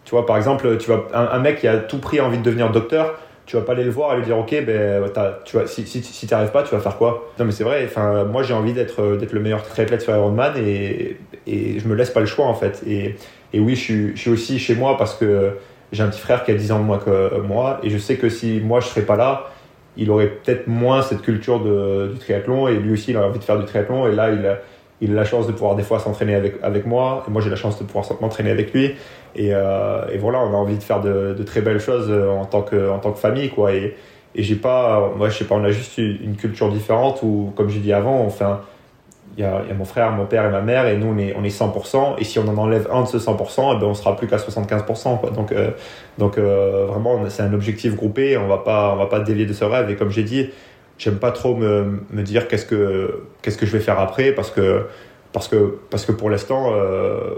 Tu vois par exemple tu vois un, un mec qui a tout pris envie de devenir docteur tu vas pas aller le voir et lui dire ok ben tu vois si, si, si tu arrives pas tu vas faire quoi? Non mais c'est vrai enfin moi j'ai envie d'être euh, d'être le meilleur triathlète sur Ironman et et je me laisse pas le choix en fait. Et, et oui je suis, je suis aussi chez moi parce que j'ai un petit frère qui a 10 ans de moins que moi et je sais que si moi je serais pas là il aurait peut-être moins cette culture du triathlon et lui aussi il a envie de faire du triathlon et là il il a la chance de pouvoir des fois s'entraîner avec, avec moi et moi j'ai la chance de pouvoir m'entraîner avec lui et, euh, et, voilà, on a envie de faire de, très belles choses euh, en tant que, en tant que famille, quoi. Et, et j'ai pas, moi, je sais pas, on a juste une culture différente où, comme j'ai dit avant, enfin, il y a, mon frère, mon père et ma mère, et nous, on est, on est 100%. Et si on en enlève un de ce 100%, eh ben, on sera plus qu'à 75%, quoi. Donc, euh, donc vraiment, c'est un objectif groupé. On va pas, on va pas dévier de ce rêve. Et comme j'ai dit, j'aime pas trop me, dire qu'est-ce que, je vais faire après, parce que pour l'instant, euh,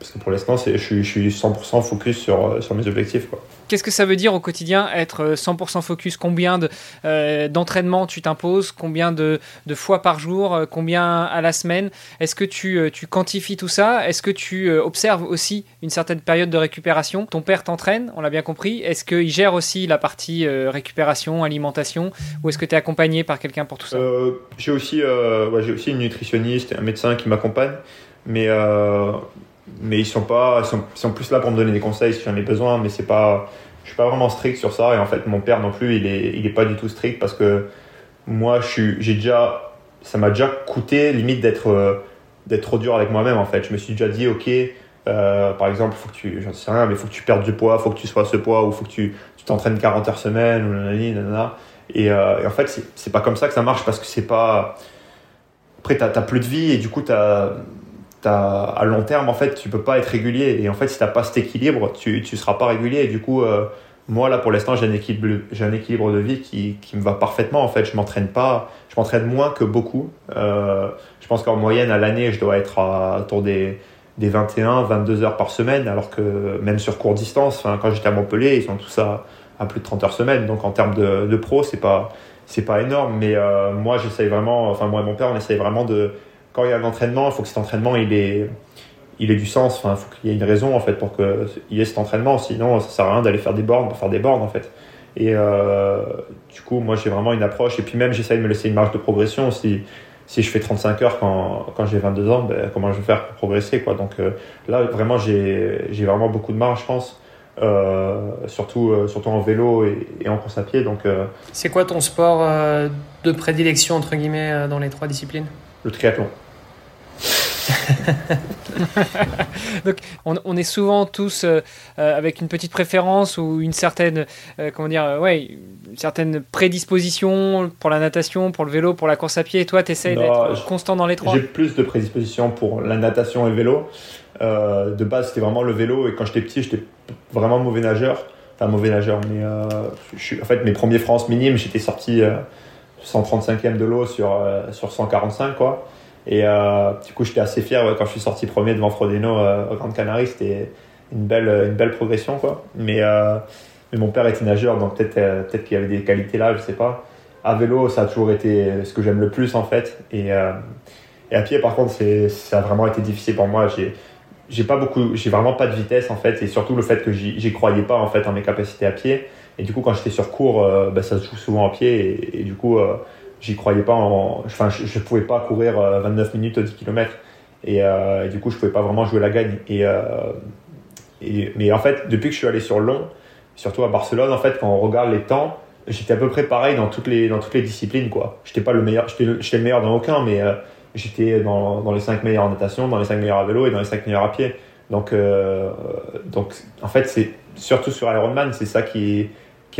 parce que pour l'instant, je suis, je suis 100% focus sur, euh, sur mes objectifs. Qu'est-ce que ça veut dire au quotidien être 100% euh, focus? Combien euh, d'entraînements tu t'imposes? Combien de, de, fois par jour? Combien à la semaine? Est-ce que tu, tu, quantifies tout ça? Est-ce que tu observes aussi une certaine période de récupération? Ton père t'entraîne, on l'a bien compris. Est-ce qu'il gère aussi la partie récupération, alimentation? Ou est-ce que tu es accompagné par quelqu'un pour tout ça? J'ai aussi, ouais, j'ai aussi une nutritionniste et un médecin qui m'accompagne. Mais mais ils sont pas, ils sont, plus là pour me donner des conseils si j'en ai besoin, mais c'est pas, je suis pas vraiment strict sur ça. Et en fait, mon père non plus, il est, il est pas du tout strict parce que moi, je suis, j'ai déjà, ça m'a déjà coûté limite d'être, euh, d'être trop dur avec moi-même en fait. Je me suis déjà dit, ok, euh, par exemple, faut que tu, j'en sais rien, mais faut que tu perdes du poids, faut que tu sois ce poids, ou faut que tu, tu t'entraînes 40 heures semaine, ou nanana. Et, euh, et en fait, c'est, c'est pas comme ça que ça marche parce que c'est pas. Après, t'as, t'as plus de vie et du coup, t'as à long terme, en fait, tu peux pas être régulier. Et en fait, si tu n'as pas cet équilibre, tu ne seras pas régulier. Et du coup, euh, moi, là, pour l'instant, j'ai un, équilibre, j'ai un équilibre de vie qui, qui me va parfaitement. En fait, je m'entraîne pas, je m'entraîne moins que beaucoup. Euh, je pense qu'en moyenne, à l'année, je dois être à, autour des, des 21, 22 heures par semaine. Alors que même sur court distance, quand j'étais à Montpellier, ils sont tous à, à plus de 30 heures semaine. Donc, en termes de, de pro, c'est pas, c'est pas énorme. Mais euh, moi, j'essaye vraiment, enfin, moi et mon père, on essaye vraiment de, quand il y a l'entraînement, il faut que cet entraînement il ait, il ait du sens. Enfin, il faut qu'il y ait une raison en fait pour qu'il y ait cet entraînement. Sinon, ça sert à rien d'aller faire des bornes pour faire des bornes en fait. Et euh, du coup, moi j'ai vraiment une approche. Et puis même, j'essaye de me laisser une marge de progression. Si, si je fais 35 heures quand, quand j'ai 22 ans, ben, comment je vais faire pour progresser quoi. Donc euh, là, vraiment, j'ai vraiment beaucoup de marge, je pense. Euh, surtout, surtout en vélo et, et, en course à pied. Donc, C'est quoi ton sport de prédilection entre guillemets dans les trois disciplines? Le triathlon. *laughs* Donc, on, est souvent tous euh, euh, avec une petite préférence ou une certaine, euh, comment dire, ouais, une certaine prédisposition pour la natation, pour le vélo, pour la course à pied. Et toi, tu essaies d'être constant dans les trois J'ai plus de prédisposition pour la natation et le vélo. de base, c'était vraiment le vélo. Et quand j'étais petit, j'étais vraiment mauvais nageur. Enfin, mauvais nageur, mais je suis, en fait, mes premiers France minimes, j'étais sorti 135e de l'eau sur, sur 145, quoi. Et du coup, j'étais assez fier quand je suis sorti premier devant Frodeno au Grande Canarie. C'était une belle, une belle progression, quoi. Mais, mais mon père était nageur, donc peut-être peut-être qu'il y avait des qualités là, je sais pas à vélo, ça a toujours été ce que j'aime le plus en fait. Et, euh, et à pied, par contre, ça a vraiment été difficile pour moi. J'ai, j'ai pas beaucoup, j'ai vraiment pas de vitesse en fait, et surtout le fait que j'y croyais pas en fait en mes capacités à pied. Et du coup, quand j'étais sur cours, euh, bah, ça se joue souvent à pied, et, du coup, euh, j'y croyais pas. En, enfin, je, je, pouvais pas courir 29 minutes au 10 km, et, du coup, je pouvais pas vraiment jouer la gagne. Et, et, mais en fait, depuis que je suis allé sur long, surtout à Barcelone, en fait, quand on regarde les temps, j'étais à peu près pareil dans toutes les, dans toutes les disciplines. quoi. J'étais pas le meilleur, j'étais le, meilleur dans aucun, mais euh, j'étais dans, dans, les 5 meilleurs en natation, dans les 5 meilleurs à vélo et dans les 5 meilleurs à pied. Donc, euh, donc en fait, c'est surtout sur Ironman, c'est ça qui est,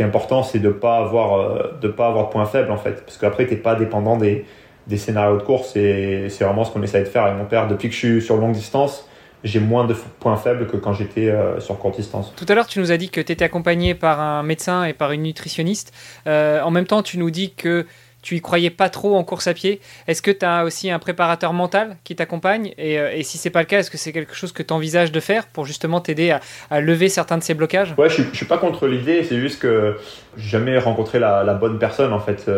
important, c'est de pas avoir euh, de pas avoir de points faibles en fait, parce qu'après t'es pas dépendant des, des scénarios de course et c'est vraiment ce qu'on essaie de faire avec mon père depuis que je suis sur longue distance j'ai moins de points faibles que quand j'étais euh, sur courte distance. Tout à l'heure, tu nous as dit que tu étais accompagné par un médecin et par une nutritionniste. Euh, en même temps, tu nous dis que tu y croyais pas trop en course à pied. Est-ce que tu as aussi un préparateur mental qui t'accompagne? Et, euh, et, si c'est pas le cas, est-ce que c'est quelque chose que tu envisages de faire pour justement t'aider à, lever certains de ces blocages? Ouais, je, je suis pas contre l'idée, c'est juste que j'ai jamais rencontré la, la, bonne personne en fait.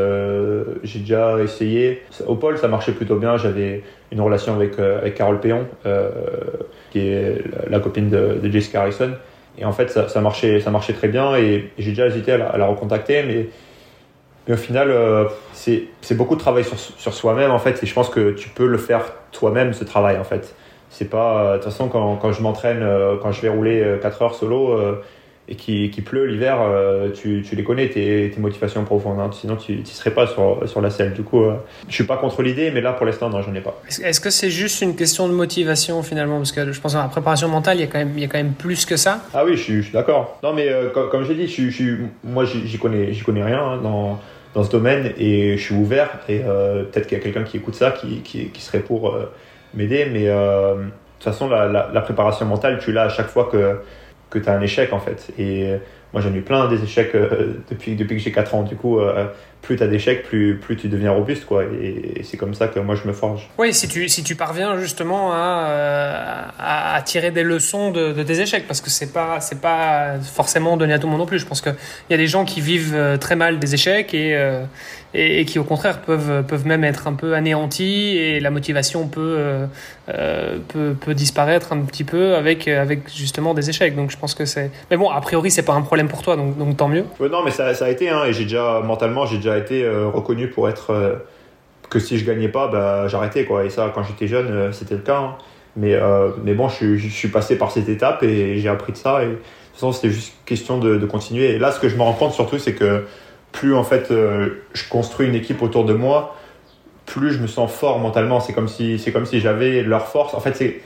j'ai déjà essayé. Au pôle, ça marchait plutôt bien. J'avais une relation avec, avec Carole Péon qui est la copine de, de Jessica Harrison. Et en fait, ça, marchait, ça marchait très bien et, j'ai déjà hésité à la, recontacter, mais, mais, au final, euh, c'est beaucoup de travail sur, sur soi-même en fait. Et je pense que tu peux le faire toi-même ce travail en fait. C'est pas, euh, de toute façon, quand, quand je m'entraîne, euh, quand je vais rouler 4 heures solo, et qui, qui pleut l'hiver, euh, tu, tu, les connais, tes, tes motivations profondes. Hein. Sinon, tu ne serais pas sur, sur la selle. Du coup, euh, je suis pas contre l'idée, mais là, pour l'instant, non, j'en ai pas. Est-ce que c'est juste une question de motivation finalement? Parce que je pense que la préparation mentale, il y a quand même, il y a quand même plus que ça. Ah oui, je suis, d'accord. Non, mais euh, comme, comme j'ai dit, je, je, moi, j'y connais, connais rien hein, dans, dans ce domaine et je suis ouvert. Et peut-être qu'il y a quelqu'un qui écoute ça qui, qui, serait pour m'aider. Mais de toute façon, la, la, préparation mentale, tu l'as à chaque fois que que tu as un échec en fait. Et euh, moi j'en ai eu plein des échecs euh, depuis, depuis que j'ai 4 ans. Du coup, euh, plus tu as d'échecs, plus, plus tu deviens robuste. Quoi. Et, c'est comme ça que moi je me forge. Oui, si tu, si tu parviens justement à, à, tirer des leçons de, de, tes échecs, parce que c'est pas, c'est pas forcément donné à tout le monde non plus. Je pense qu'il y a des gens qui vivent très mal des échecs et, et, qui au contraire peuvent, peuvent même être un peu anéantis et la motivation peut, euh, peut, peut, disparaître un petit peu avec, avec justement des échecs. Donc je pense que c'est. Mais bon, a priori, c'est pas un problème pour toi, donc, donc tant mieux. non, mais ça, ça a été, hein, et j'ai déjà, mentalement, j'ai déjà été euh, reconnu pour être. Euh, que si je gagnais pas, bah, j'arrêtais, quoi. Et ça, quand j'étais jeune, c'était le cas. Hein. Mais, mais bon, je, suis passé par cette étape et j'ai appris de ça. Et de toute façon, c'était juste question de, de, continuer. Et là, ce que je me rends compte surtout, c'est que plus en fait je construis une équipe autour de moi, plus je me sens fort mentalement. C'est comme si, c'est comme si j'avais leur force. En fait, c'est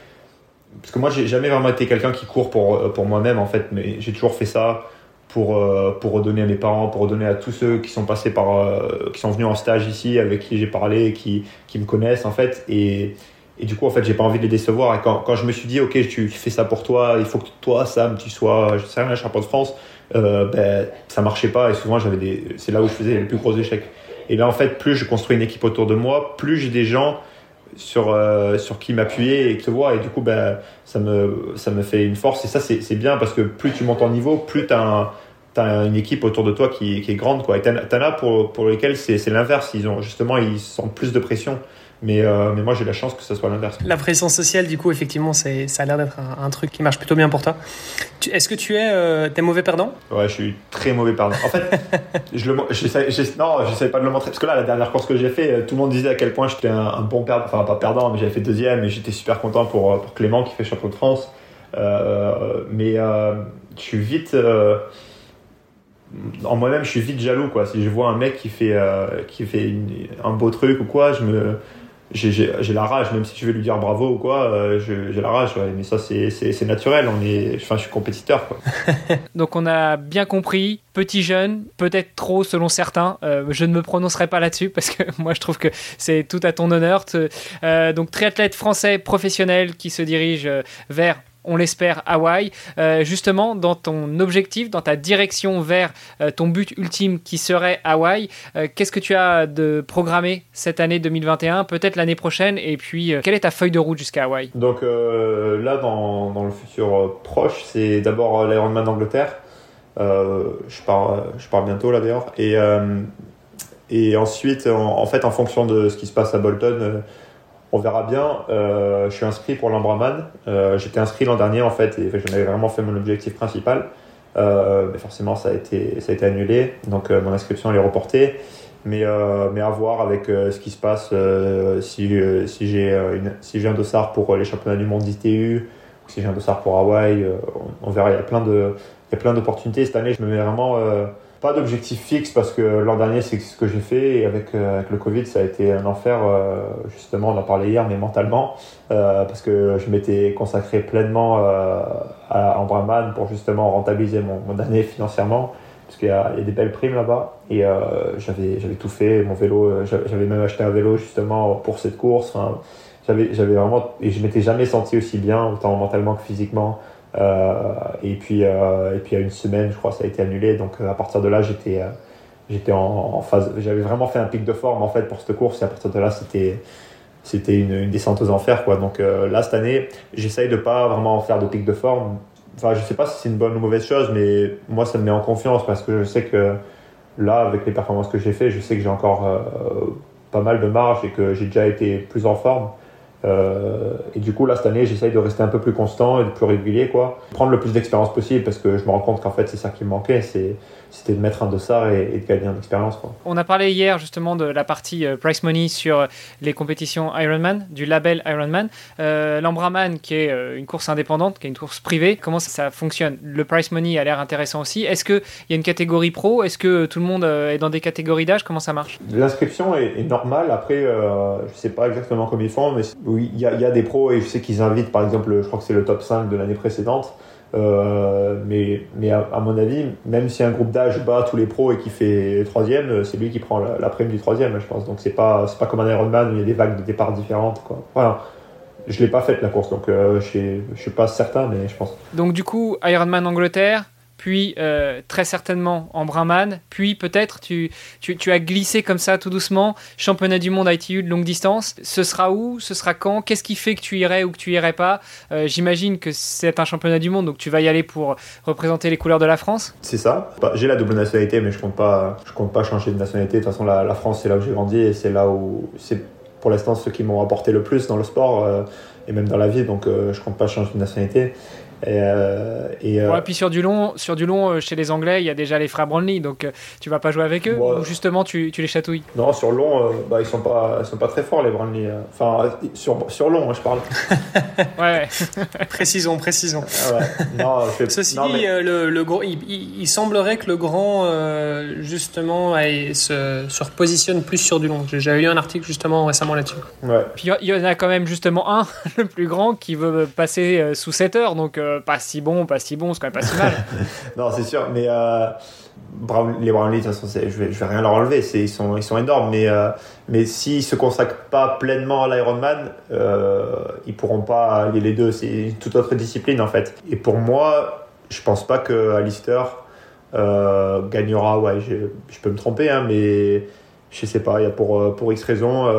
parce que moi, j'ai jamais vraiment été quelqu'un qui court pour pour moi-même en fait, mais j'ai toujours fait ça pour euh, pour redonner à mes parents, pour redonner à tous ceux qui sont passés par, euh, qui sont venus en stage ici, avec qui j'ai parlé, qui qui me connaissent en fait, et et du coup, en fait, j'ai pas envie de les décevoir. Et quand, quand je me suis dit, ok, tu, fais ça pour toi, il faut que toi, Sam, tu sois, je sais rien, champion de France, euh, ben, ça marchait pas. Et souvent, j'avais des, c'est là où je faisais les plus gros échecs. Et là, en fait, plus je construis une équipe autour de moi, plus j'ai des gens sur, euh, sur qui m'appuyer et qui te voient. Et du coup, ben, ça, me, ça me fait une force. Et ça, c'est bien parce que plus tu montes en niveau, plus tu as, as, une équipe autour de toi qui, qui est grande. Quoi. Et tu en as pour, pour lesquels c'est l'inverse. Ils ont justement, ils sentent plus de pression. Mais, euh, mais moi, j'ai la chance que ce soit l'inverse. La pression sociale, du coup, effectivement, ça a l'air d'être un, truc qui marche plutôt bien pour toi. Est-ce que tu es, euh, es mauvais perdant? Ouais, je suis très mauvais perdant. En fait, *laughs* je le, non, je savais pas de le montrer. Parce que là, la dernière course que j'ai fait, euh, tout le monde disait à quel point j'étais un, bon perdant. Enfin, pas perdant, mais j'avais fait deuxième et j'étais super content pour, euh, pour Clément qui fait champion de France. Euh, mais je suis vite en moi-même, je suis vite jaloux, quoi. Si je vois un mec qui fait, qui fait un beau truc ou quoi, je me, j'ai la rage, même si je vais lui dire bravo ou quoi, euh, j'ai la rage, mais ça c'est naturel, on est, enfin, je suis compétiteur. Quoi. *laughs* Donc on a bien compris, petit jeune, peut-être trop selon certains, euh, je ne me prononcerai pas là-dessus parce que *laughs* moi je trouve que c'est tout à ton honneur. Euh, donc triathlète français professionnel qui se dirige vers on l'espère, Hawaï. Euh, justement, dans ton objectif, dans ta direction vers euh, ton but ultime qui serait Hawaï, euh, qu'est-ce que tu as de programmé cette année 2021, peut-être l'année prochaine, et puis quelle est ta feuille de route jusqu'à Hawaï? Donc là, dans, le futur proche, c'est d'abord l'Ironman d'Angleterre. je, pars, je pars bientôt là d'ailleurs. Et, et ensuite, en, fait, en fonction de ce qui se passe à Bolton, on verra bien. Euh, je suis inscrit pour l'Ambraman. Euh, j'étais inscrit l'an dernier en fait et j'en avais vraiment fait mon objectif principal. Euh, mais forcément, ça a été, ça a été annulé. Donc mon inscription est reportée. Mais, mais à voir avec ce qui se passe si, si j'ai si un dossard pour les championnats du monde d'ITU ou si j'ai un dossard pour Hawaï. On, on, verra. Il y a plein il y a plein d'opportunités. Cette année, je me mets vraiment pas d'objectif fixe parce que l'an dernier c'est ce que j'ai fait et avec, euh, le Covid ça a été un enfer euh, justement on en parlait hier mais mentalement euh, parce que je m'étais consacré pleinement à Embraman pour justement rentabiliser mon, année financièrement parce qu'il y, a des belles primes là-bas et j'avais j'avais tout fait mon vélo j'avais même acheté un vélo justement pour cette course j'avais vraiment et je m'étais jamais senti aussi bien autant mentalement que physiquement et puis, euh, et puis il y a une semaine, je crois, ça a été annulé. Donc euh, à partir de là, j'étais j'étais en, phase. J'avais vraiment fait un pic de forme en fait pour cette course. Et à partir de là, c'était c'était une, descente aux enfers quoi. Donc là cette année, j'essaye de pas vraiment faire de pic de forme. Enfin, je sais pas si c'est une bonne ou mauvaise chose, mais moi ça me met en confiance parce que je sais que là, avec les performances que j'ai fait, je sais que j'ai encore pas mal de marge et que j'ai déjà été plus en forme. Euh, et du coup, là, cette année, j'essaye de rester un peu plus constant et de plus régulier, quoi. Prendre le plus d'expérience possible parce que je me rends compte qu'en fait, c'est ça qui me manquait. C'est c'était de mettre un dossard et, et de gagner en expérience. On a parlé hier justement de la partie euh, price money sur les compétitions Ironman, du label Ironman. Euh, L'Ambraman, qui est euh, une course indépendante, qui est une course privée, comment ça, fonctionne? Le price money a l'air intéressant aussi. Est-ce qu'il y a une catégorie pro? Est-ce que tout le monde est dans des catégories d'âge? Comment ça marche? L'inscription est, normale. Après, je ne sais pas exactement comment ils font, mais oui, il y, y, a des pros et je sais qu'ils invitent, par exemple, je crois que c'est le top 5 de l'année précédente. Euh, mais mais à, mon avis, même si un groupe d'âge bat tous les pros et qui fait troisième, euh, c'est lui qui prend la, prime du troisième, je pense. Donc c'est pas pas comme un Ironman où il y a des vagues de départ différentes. Quoi. Voilà. Je l'ai pas faite la course, donc euh, je suis pas certain, mais je pense. Donc du coup, Ironman Angleterre, puis euh, très certainement en Brahman, puis peut-être tu, tu, as glissé comme ça tout doucement, championnat du monde ITU de longue distance. Ce sera où Ce sera quand Qu'est-ce qui fait que tu irais ou que tu irais pas? Euh, J'imagine que c'est un championnat du monde, donc tu vas y aller pour représenter les couleurs de la France C'est ça. Bah, j'ai la double nationalité, mais je compte pas, je compte pas changer de nationalité. De toute façon, la, France, c'est là où j'ai grandi et c'est là où c'est pour l'instant ceux qui m'ont apporté le plus dans le sport euh, et même dans la vie, donc je compte pas changer de nationalité. Et, euh, et euh, puis sur du long, sur du long euh, chez les Anglais, il y a déjà les frères Brownlee, donc tu vas pas jouer avec eux ou justement tu, tu, les chatouilles? Non, sur long, bah, ils sont pas, ils sont pas très forts les Brownlee. Enfin, sur, sur long, je parle. *laughs* ouais, *laughs* précisons, précisons. Ah non, Ceci dit, le, le gros, il, semblerait que le grand justement se, se repositionne plus sur du long. J'avais lu un article justement récemment là-dessus. Ouais. Puis il y en a quand même justement un, *laughs* le plus grand, qui veut passer sous 7 heures, donc pas si bon, pas si bon, c'est quand même pas si mal. *laughs* non, c'est sûr, mais euh, les Brownlee, je vais, vais rien leur enlever, ils sont, ils sont énormes, mais, euh, mais s'ils se consacrent pas pleinement à l'Ironman, euh, ils pourront pas aller les deux, c'est une toute autre discipline en fait. Et pour moi, je pense pas que Alistair euh, gagnera, ouais, je, peux me tromper, hein, mais je sais pas, y a pour, pour X raisons.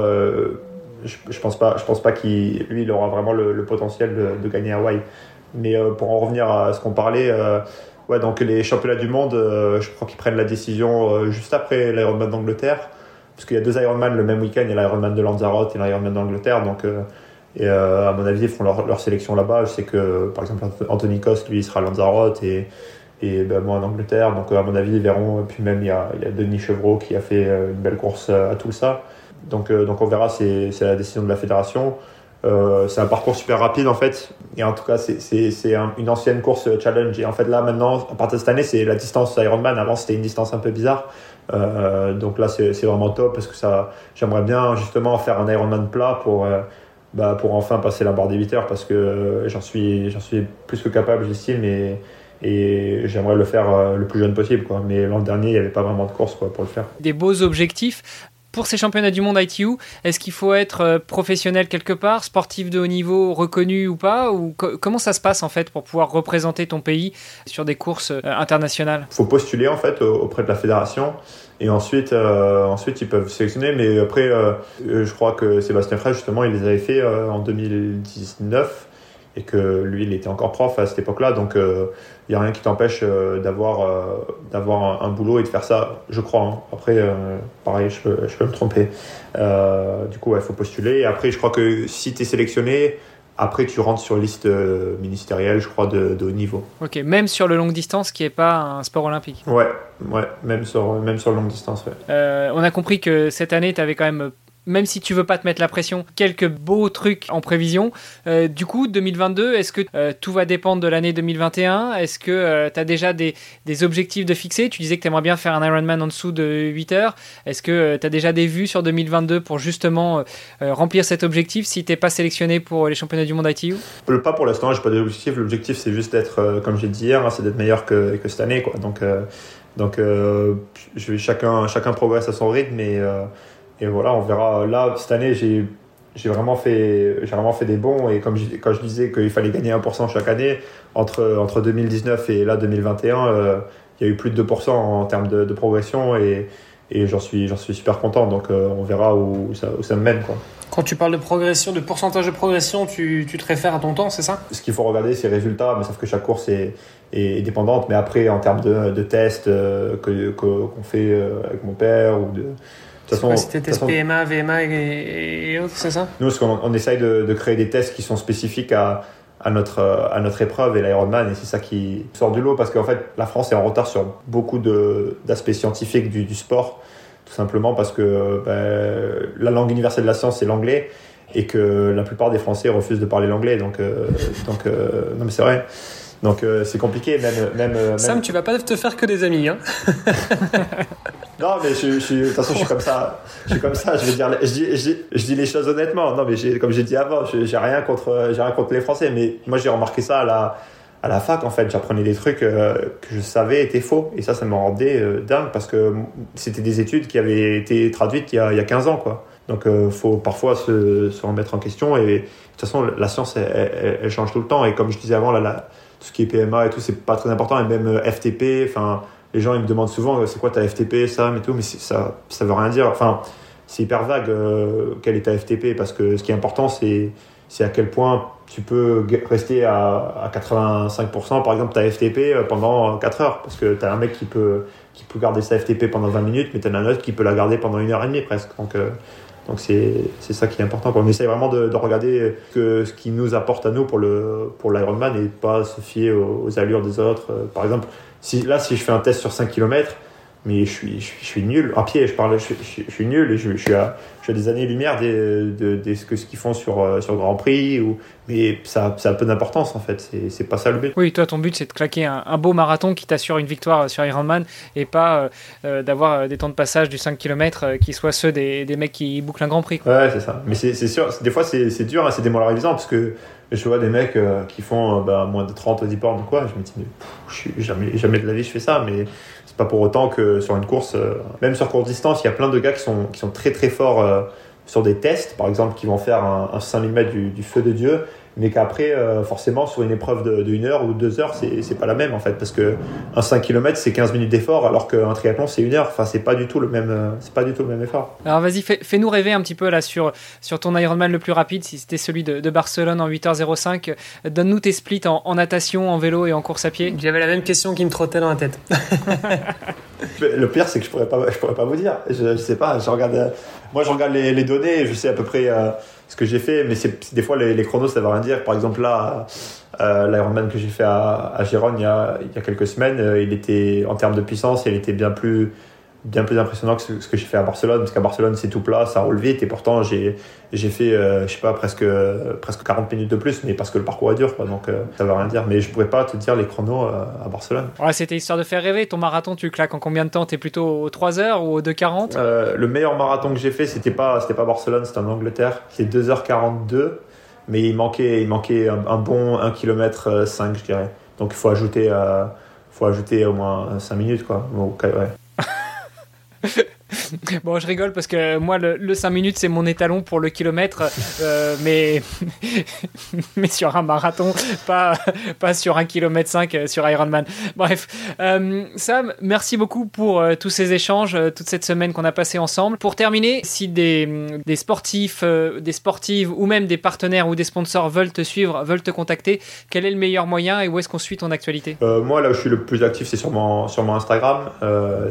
Je, je, pense pas, je pense pas qu'il lui il aura vraiment le, potentiel de, de, gagner Hawaï. Mais euh, pour en revenir à ce qu'on parlait, euh, ouais, donc les championnats du monde, euh, je crois qu'ils prennent la décision juste après l'Ironman d'Angleterre, parce qu'il y a deux Ironman le même week-end, il y a l'Ironman de Lanzarote et l'Ironman d'Angleterre, donc et à mon avis, ils font leur, sélection là-bas. Je sais que, par exemple, Anthony Coste, lui, sera à Lanzarote et, et ben, moi en Angleterre. Donc, à mon avis, ils verront. Et puis, même, il y a, il y a Denis Chevreau qui a fait une belle course à tout ça. Donc, donc on verra, c'est la décision de la fédération. C'est un parcours super rapide en fait. Et en tout cas, c'est une ancienne course challenge. Et en fait, là maintenant, à partir de cette année, c'est la distance Ironman. Avant, c'était une distance un peu bizarre. donc là, c'est vraiment top parce que ça, j'aimerais bien justement faire un Ironman plat pour bah, pour enfin passer la barre des 8 heures parce que j'en suis, suis plus que capable, j'estime, et, et j'aimerais le faire euh, le plus jeune possible. Quoi. Mais l'an dernier, il n'y avait pas vraiment de course quoi, pour le faire. Des beaux objectifs. Pour ces championnats du monde ITU, est-ce qu'il faut être euh, professionnel quelque part, sportif de haut niveau, reconnu ou pas ou Comment ça se passe en fait pour pouvoir représenter ton pays sur des courses euh, internationales? Il faut postuler en fait auprès de la fédération. Et ensuite, euh, ensuite, ils peuvent sélectionner. Mais après, je crois que Sébastien Frey, justement, il les avait fait en 2019 et que lui, il était encore prof à cette époque-là. Donc, il n'y a rien qui t'empêche d'avoir d'avoir un, boulot et de faire ça, je crois. Hein. Après, pareil, je peux, je peux me tromper. du coup, il faut postuler. Et après, je crois que si tu es sélectionné, après, tu rentres sur liste euh, ministérielle, je crois, de, de haut niveau. Ok, même sur le longue distance, qui n'est pas un sport olympique. Ouais, ouais, même sur, même sur le longue distance. Ouais. Euh, on a compris que cette année, tu avais quand même même si tu veux pas te mettre la pression, quelques beaux trucs en prévision. Euh, du coup, 2022, est-ce que euh, tout va dépendre de l'année 2021 Est-ce que euh, tu as déjà des, objectifs de fixer? Tu disais que tu aimerais bien faire un Ironman en dessous de 8 heures. Est-ce que tu as déjà des vues sur 2022 pour justement remplir cet objectif si tu pas sélectionné pour les championnats du monde ITU Pas pour l'instant, j'ai pas d'objectif. L'objectif, c'est juste d'être, comme j'ai dit hier, hein, c'est d'être meilleur que, cette année. Donc, donc chacun, chacun progresse à son rythme, mais et voilà, on verra. Là, cette année, j'ai j'ai vraiment fait j'ai vraiment fait des bons et comme je, quand je disais qu'il fallait gagner 1% chaque année entre entre 2019 et là 2021 euh, il y a eu plus de 2% en termes de, progression et, et j'en suis j'en suis super content donc euh, on verra où ça, où ça me mène quoi. Quand tu parles de progression, de pourcentage de progression, tu, tu te réfères à ton temps, c'est ça? Ce qu'il faut regarder, c'est les résultats, mais sauf que chaque course est, est dépendante. Mais après, en termes de, de tests euh, que qu'on fait avec mon père ou de, c'était test PMA, VMA et, autres, c'est ça? Nous, on, on essaye de, créer des tests qui sont spécifiques à, à notre, à notre épreuve et l'Ironman, et c'est ça qui sort du lot parce qu'en fait, la France est en retard sur beaucoup d'aspects scientifiques du, du, sport, tout simplement parce que ben, la langue universelle de la science, c'est l'anglais et que la plupart des Français refusent de parler l'anglais. Donc, euh, donc euh, non, mais c'est vrai. Donc euh, c'est compliqué, même, même, même, Sam, tu vas pas te faire que des amis, hein *laughs* Non, mais je, je, de toute façon, je suis comme ça. Je suis comme ça. Je vais dire, je dis, je dis, je dis les choses honnêtement. Non, mais comme j'ai dit avant, j'ai rien contre, j'ai rien contre les Français. Mais moi, j'ai remarqué ça à la, à la fac. En fait, j'apprenais des trucs euh, que je savais étaient faux. Et ça, ça me rendait euh, dingue parce que c'était des études qui avaient été traduites il y a, il y a 15 ans, quoi. Donc, il euh, faut parfois se, se, remettre en question. Et de toute façon, la science, elle, elle, change tout le temps. Et comme je disais avant, là, la, tout ce qui est PMA et tout, c'est pas très important. Et même FTP, enfin les gens me demandent souvent c'est quoi ta FTP, ça, mais tout, mais ça, ça veut rien dire. Enfin, c'est hyper vague euh, quelle est ta FTP parce que ce qui est important c'est à quel point tu peux rester à, à 85% par exemple ta FTP euh, pendant 4 heures parce que tu as un mec qui peut garder sa FTP pendant 20 minutes mais tu as un autre qui peut la garder pendant une heure et demie presque euh, donc c'est ça qui est important. On essaye vraiment de, de, regarder que ce qui nous apporte à nous pour le pour l'Ironman et pas se fier aux, allures des autres. Par exemple, si, là, si je fais un test sur 5 km, mais je suis, je, nul. À pied, je parle, je, je, suis nul et je, suis à, des années-lumière de, de, ce qu'ils font sur, euh, sur Grand Prix. Ou, mais ça, ça a peu d'importance en fait. C'est pas ça le but. Oui, toi, ton but, c'est de claquer un, beau marathon qui t'assure une victoire sur Ironman et pas euh, euh, d'avoir des temps de passage du 5 km qui soient ceux des, des mecs qui bouclent un Grand Prix. Ouais, c'est ça. Mais c'est sûr, des fois, c'est dur, hein, c'est démoralisant parce que je vois des mecs qui font bah, moins de 30 10 bornes ou quoi. Je me dis, mais, jamais, jamais de la vie je fais ça. Mais pas pour autant que sur une course, euh, même sur courte distance, il y a plein de gars qui sont, très très forts euh, sur des tests, par exemple, qui vont faire un, un 5000 mètres du, du, feu de Dieu, mais qu'après, euh, forcément, sur une épreuve de, de, heure ou deux heures, c'est pas la même en fait, parce que un 5 km c'est 15 minutes d'effort, alors qu'un triathlon c'est une heure. Enfin, c'est pas du tout le même, euh, c'est pas du tout le même effort. Alors vas-y, fais-nous rêver un petit peu là sur sur ton Ironman le plus rapide, si c'était celui de, de, Barcelone en 8h05. Donne-nous tes splits en, en, natation, en vélo et en course à pied. J'avais la même question qui me trottait dans la tête. *laughs* le pire, c'est que je pourrais pas, je pourrais pas vous dire. Je, je sais pas. Je regarde, moi, je regarde les, les données, je sais à peu près. Euh, ce que j'ai fait, mais c'est des fois les, les, chronos ça veut rien dire. Par exemple là, euh, l'Ironman que j'ai fait à, à il y, a, il y a quelques semaines, euh, il était en termes de puissance, il était bien plus bien plus impressionnant que ce, que j'ai fait à Barcelone, parce qu'à Barcelone c'est tout plat, ça roule vite, et pourtant j'ai j'ai fait, euh, je sais pas, presque presque 40 minutes de plus, mais parce que le parcours est dur, quoi, donc euh, ça veut rien dire. Mais je pourrais pas te dire les chronos euh, à Barcelone. Ouais, c'était histoire de faire rêver. Ton marathon, tu claques en combien de temps? T'es plutôt aux 3 heures ou aux 2h40 Le meilleur marathon que j'ai fait, c'était pas c'était pas Barcelone, c'était en Angleterre, c'est 2h42, mais il manquait il manquait un, bon 1 km 5, je dirais. Donc il faut ajouter faut ajouter au moins 5 minutes, quoi. ouais. *laughs* bon, je rigole parce que moi, le, 5 minutes, c'est mon étalon pour le kilomètre, euh, mais, *laughs* mais sur un marathon, pas, pas sur un kilomètre 5 euh, sur Ironman. Bref, euh, Sam, merci beaucoup pour tous ces échanges, toute cette semaine qu'on a passé ensemble. Pour terminer, si des, des sportifs, des sportives ou même des partenaires ou des sponsors veulent te suivre, veulent te contacter, quel est le meilleur moyen et où est-ce qu'on suit ton actualité? Moi, là où je suis le plus actif, c'est sur mon, sur mon Instagram.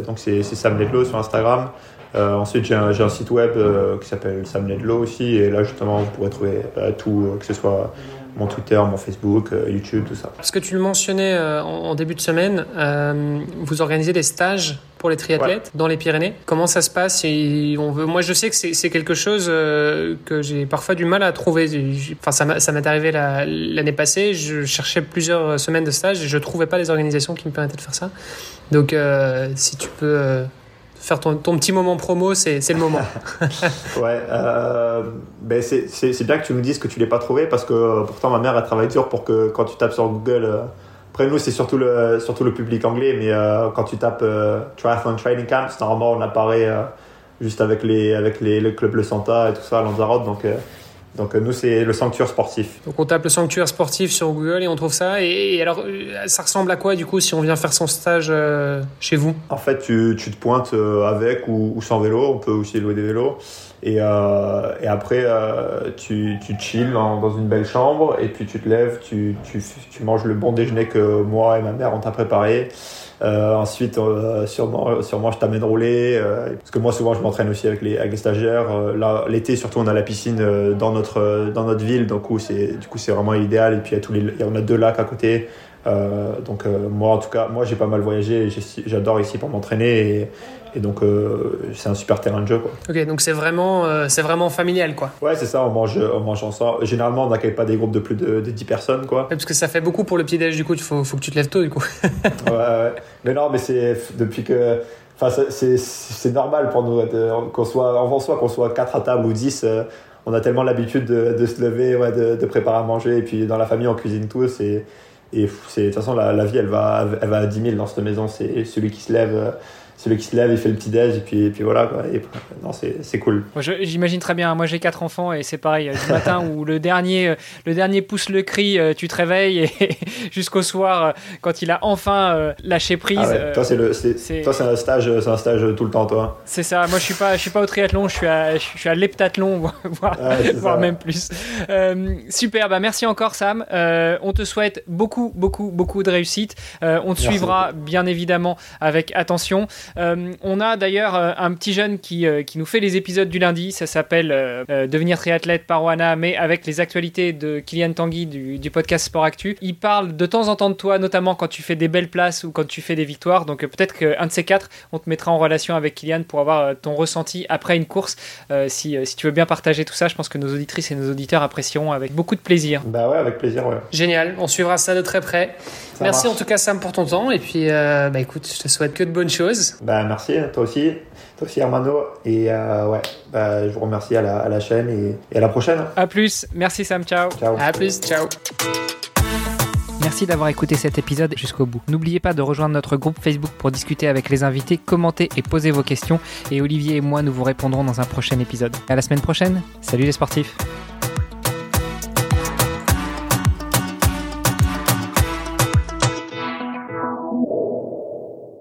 donc, c'est Sam Ledlow sur Instagram. Euh, ensuite, j'ai un, un, site web euh, qui s'appelle Sam Ledlow aussi, et là justement, vous pourrez trouver euh, tout, que ce soit mon Twitter, mon Facebook, YouTube, tout ça. Parce que tu le mentionnais en, début de semaine, vous organisez des stages pour les triathlètes dans les Pyrénées. Comment ça se passe? On veut... Moi, je sais que c'est quelque chose que j'ai parfois du mal à trouver. Enfin, ça m'est arrivé l'année passée. Je cherchais plusieurs semaines de stage et je trouvais pas les organisations qui me permettaient de faire ça. Donc, si tu peux faire ton, petit moment promo, c'est le moment. *laughs* ouais, euh, ben c'est bien que tu me dises que tu l'as pas trouvé parce que euh, pourtant ma mère a travaillé dur pour que quand tu tapes sur Google, euh, après nous c'est surtout le, surtout le public anglais, mais quand tu tapes Triathlon Training Camps, normalement on apparaît juste avec, les, avec les, le club Le Santa et tout ça Lanzarote, donc donc euh, nous, c'est le sanctuaire sportif. Donc on tape le sanctuaire sportif sur Google et on trouve ça. Et, alors, euh, ça ressemble à quoi du coup si on vient faire son stage euh, chez vous? En fait, tu, tu, te pointes avec ou, sans vélo. On peut aussi louer des vélos. Et, euh, et après, euh, tu, tu chill dans, une belle chambre et puis tu te lèves, tu, tu, tu manges le bon déjeuner que moi et ma mère ont à préparé. Euh, ensuite, euh, sûrement, sûrement, je t'amène rouler. Euh, parce que moi, souvent, je m'entraîne aussi avec les, avec les stagiaires. là, l'été, surtout, on a la piscine dans notre, dans notre ville. Donc, c'est, du coup, c'est vraiment idéal. Et puis, il y a tous les, on a deux lacs à côté. donc, moi, en tout cas, moi, j'ai pas mal voyagé. J'adore ici pour m'entraîner. Et, et donc, euh, c'est un super terrain de jeu. Quoi. Ok, donc c'est vraiment, euh, c'est vraiment familial. quoi. Ouais, c'est ça, on mange, on mange ensemble. Généralement, on n'accueille pas des groupes de plus de, 10 personnes. quoi. parce que ça fait beaucoup pour le petit-déj, du coup, il faut, faut que tu te lèves tôt, du coup. *laughs* ouais, ouais. Mais non, mais c'est depuis que. Enfin, c'est normal pour nous qu'on soit, en soit qu'on soit 4 à table ou 10. Euh, on a tellement l'habitude de, de, se lever, ouais, de, de, préparer à manger. Et puis, dans la famille, on cuisine tous. Et, et de toute façon, la, la, vie, elle va, elle va à 10 000 dans cette maison. C'est celui qui se lève celui qui se lève, il fait le petit déj et puis, et puis voilà. Quoi. Et, non, c'est cool. J'imagine très bien. Moi, j'ai quatre enfants et c'est pareil. Du matin où le dernier, le dernier pousse le cri, euh, tu te réveilles et *laughs* jusqu'au soir, euh, quand il a enfin euh, lâché prise. Ah toi, c'est un stage, c'est un stage tout le temps, toi. C'est ça. Moi, je suis pas, je suis pas au triathlon. Je suis à, je suis à l'heptathlon, *laughs* voire, voire même plus. super. Bah, merci encore, Sam. on te souhaite beaucoup, beaucoup, beaucoup de réussite. on te suivra bien évidemment avec attention. Euh, on a d'ailleurs euh, un petit jeune qui, euh, qui nous fait les épisodes du lundi. Ça s'appelle Devenir triathlète par Oana, mais avec les actualités de Kylian Tanguy du, podcast Sport Actu. Il parle de temps en temps de toi, notamment quand tu fais des belles places ou quand tu fais des victoires. Donc peut-être qu'un de ces quatre, on te mettra en relation avec Kylian pour avoir ton ressenti après une course. si, si, tu veux bien partager tout ça, je pense que nos auditrices et nos auditeurs apprécieront avec beaucoup de plaisir. Bah ouais, avec plaisir, ouais. Génial, on suivra ça de très près. Merci en tout cas Sam pour ton temps et puis bah écoute, je te souhaite que de bonnes choses. Bah, merci, toi aussi. Toi aussi, Hermano. Et euh, ouais, bah, je vous remercie à la, à la chaîne et, à la prochaine. À plus. Merci, Sam. Ciao. Ciao. À plus. Ciao. Merci d'avoir écouté cet épisode jusqu'au bout. N'oubliez pas de rejoindre notre groupe Facebook pour discuter avec les invités, commenter et poser vos questions. Et Olivier et moi, nous vous répondrons dans un prochain épisode. À la semaine prochaine. Salut les sportifs.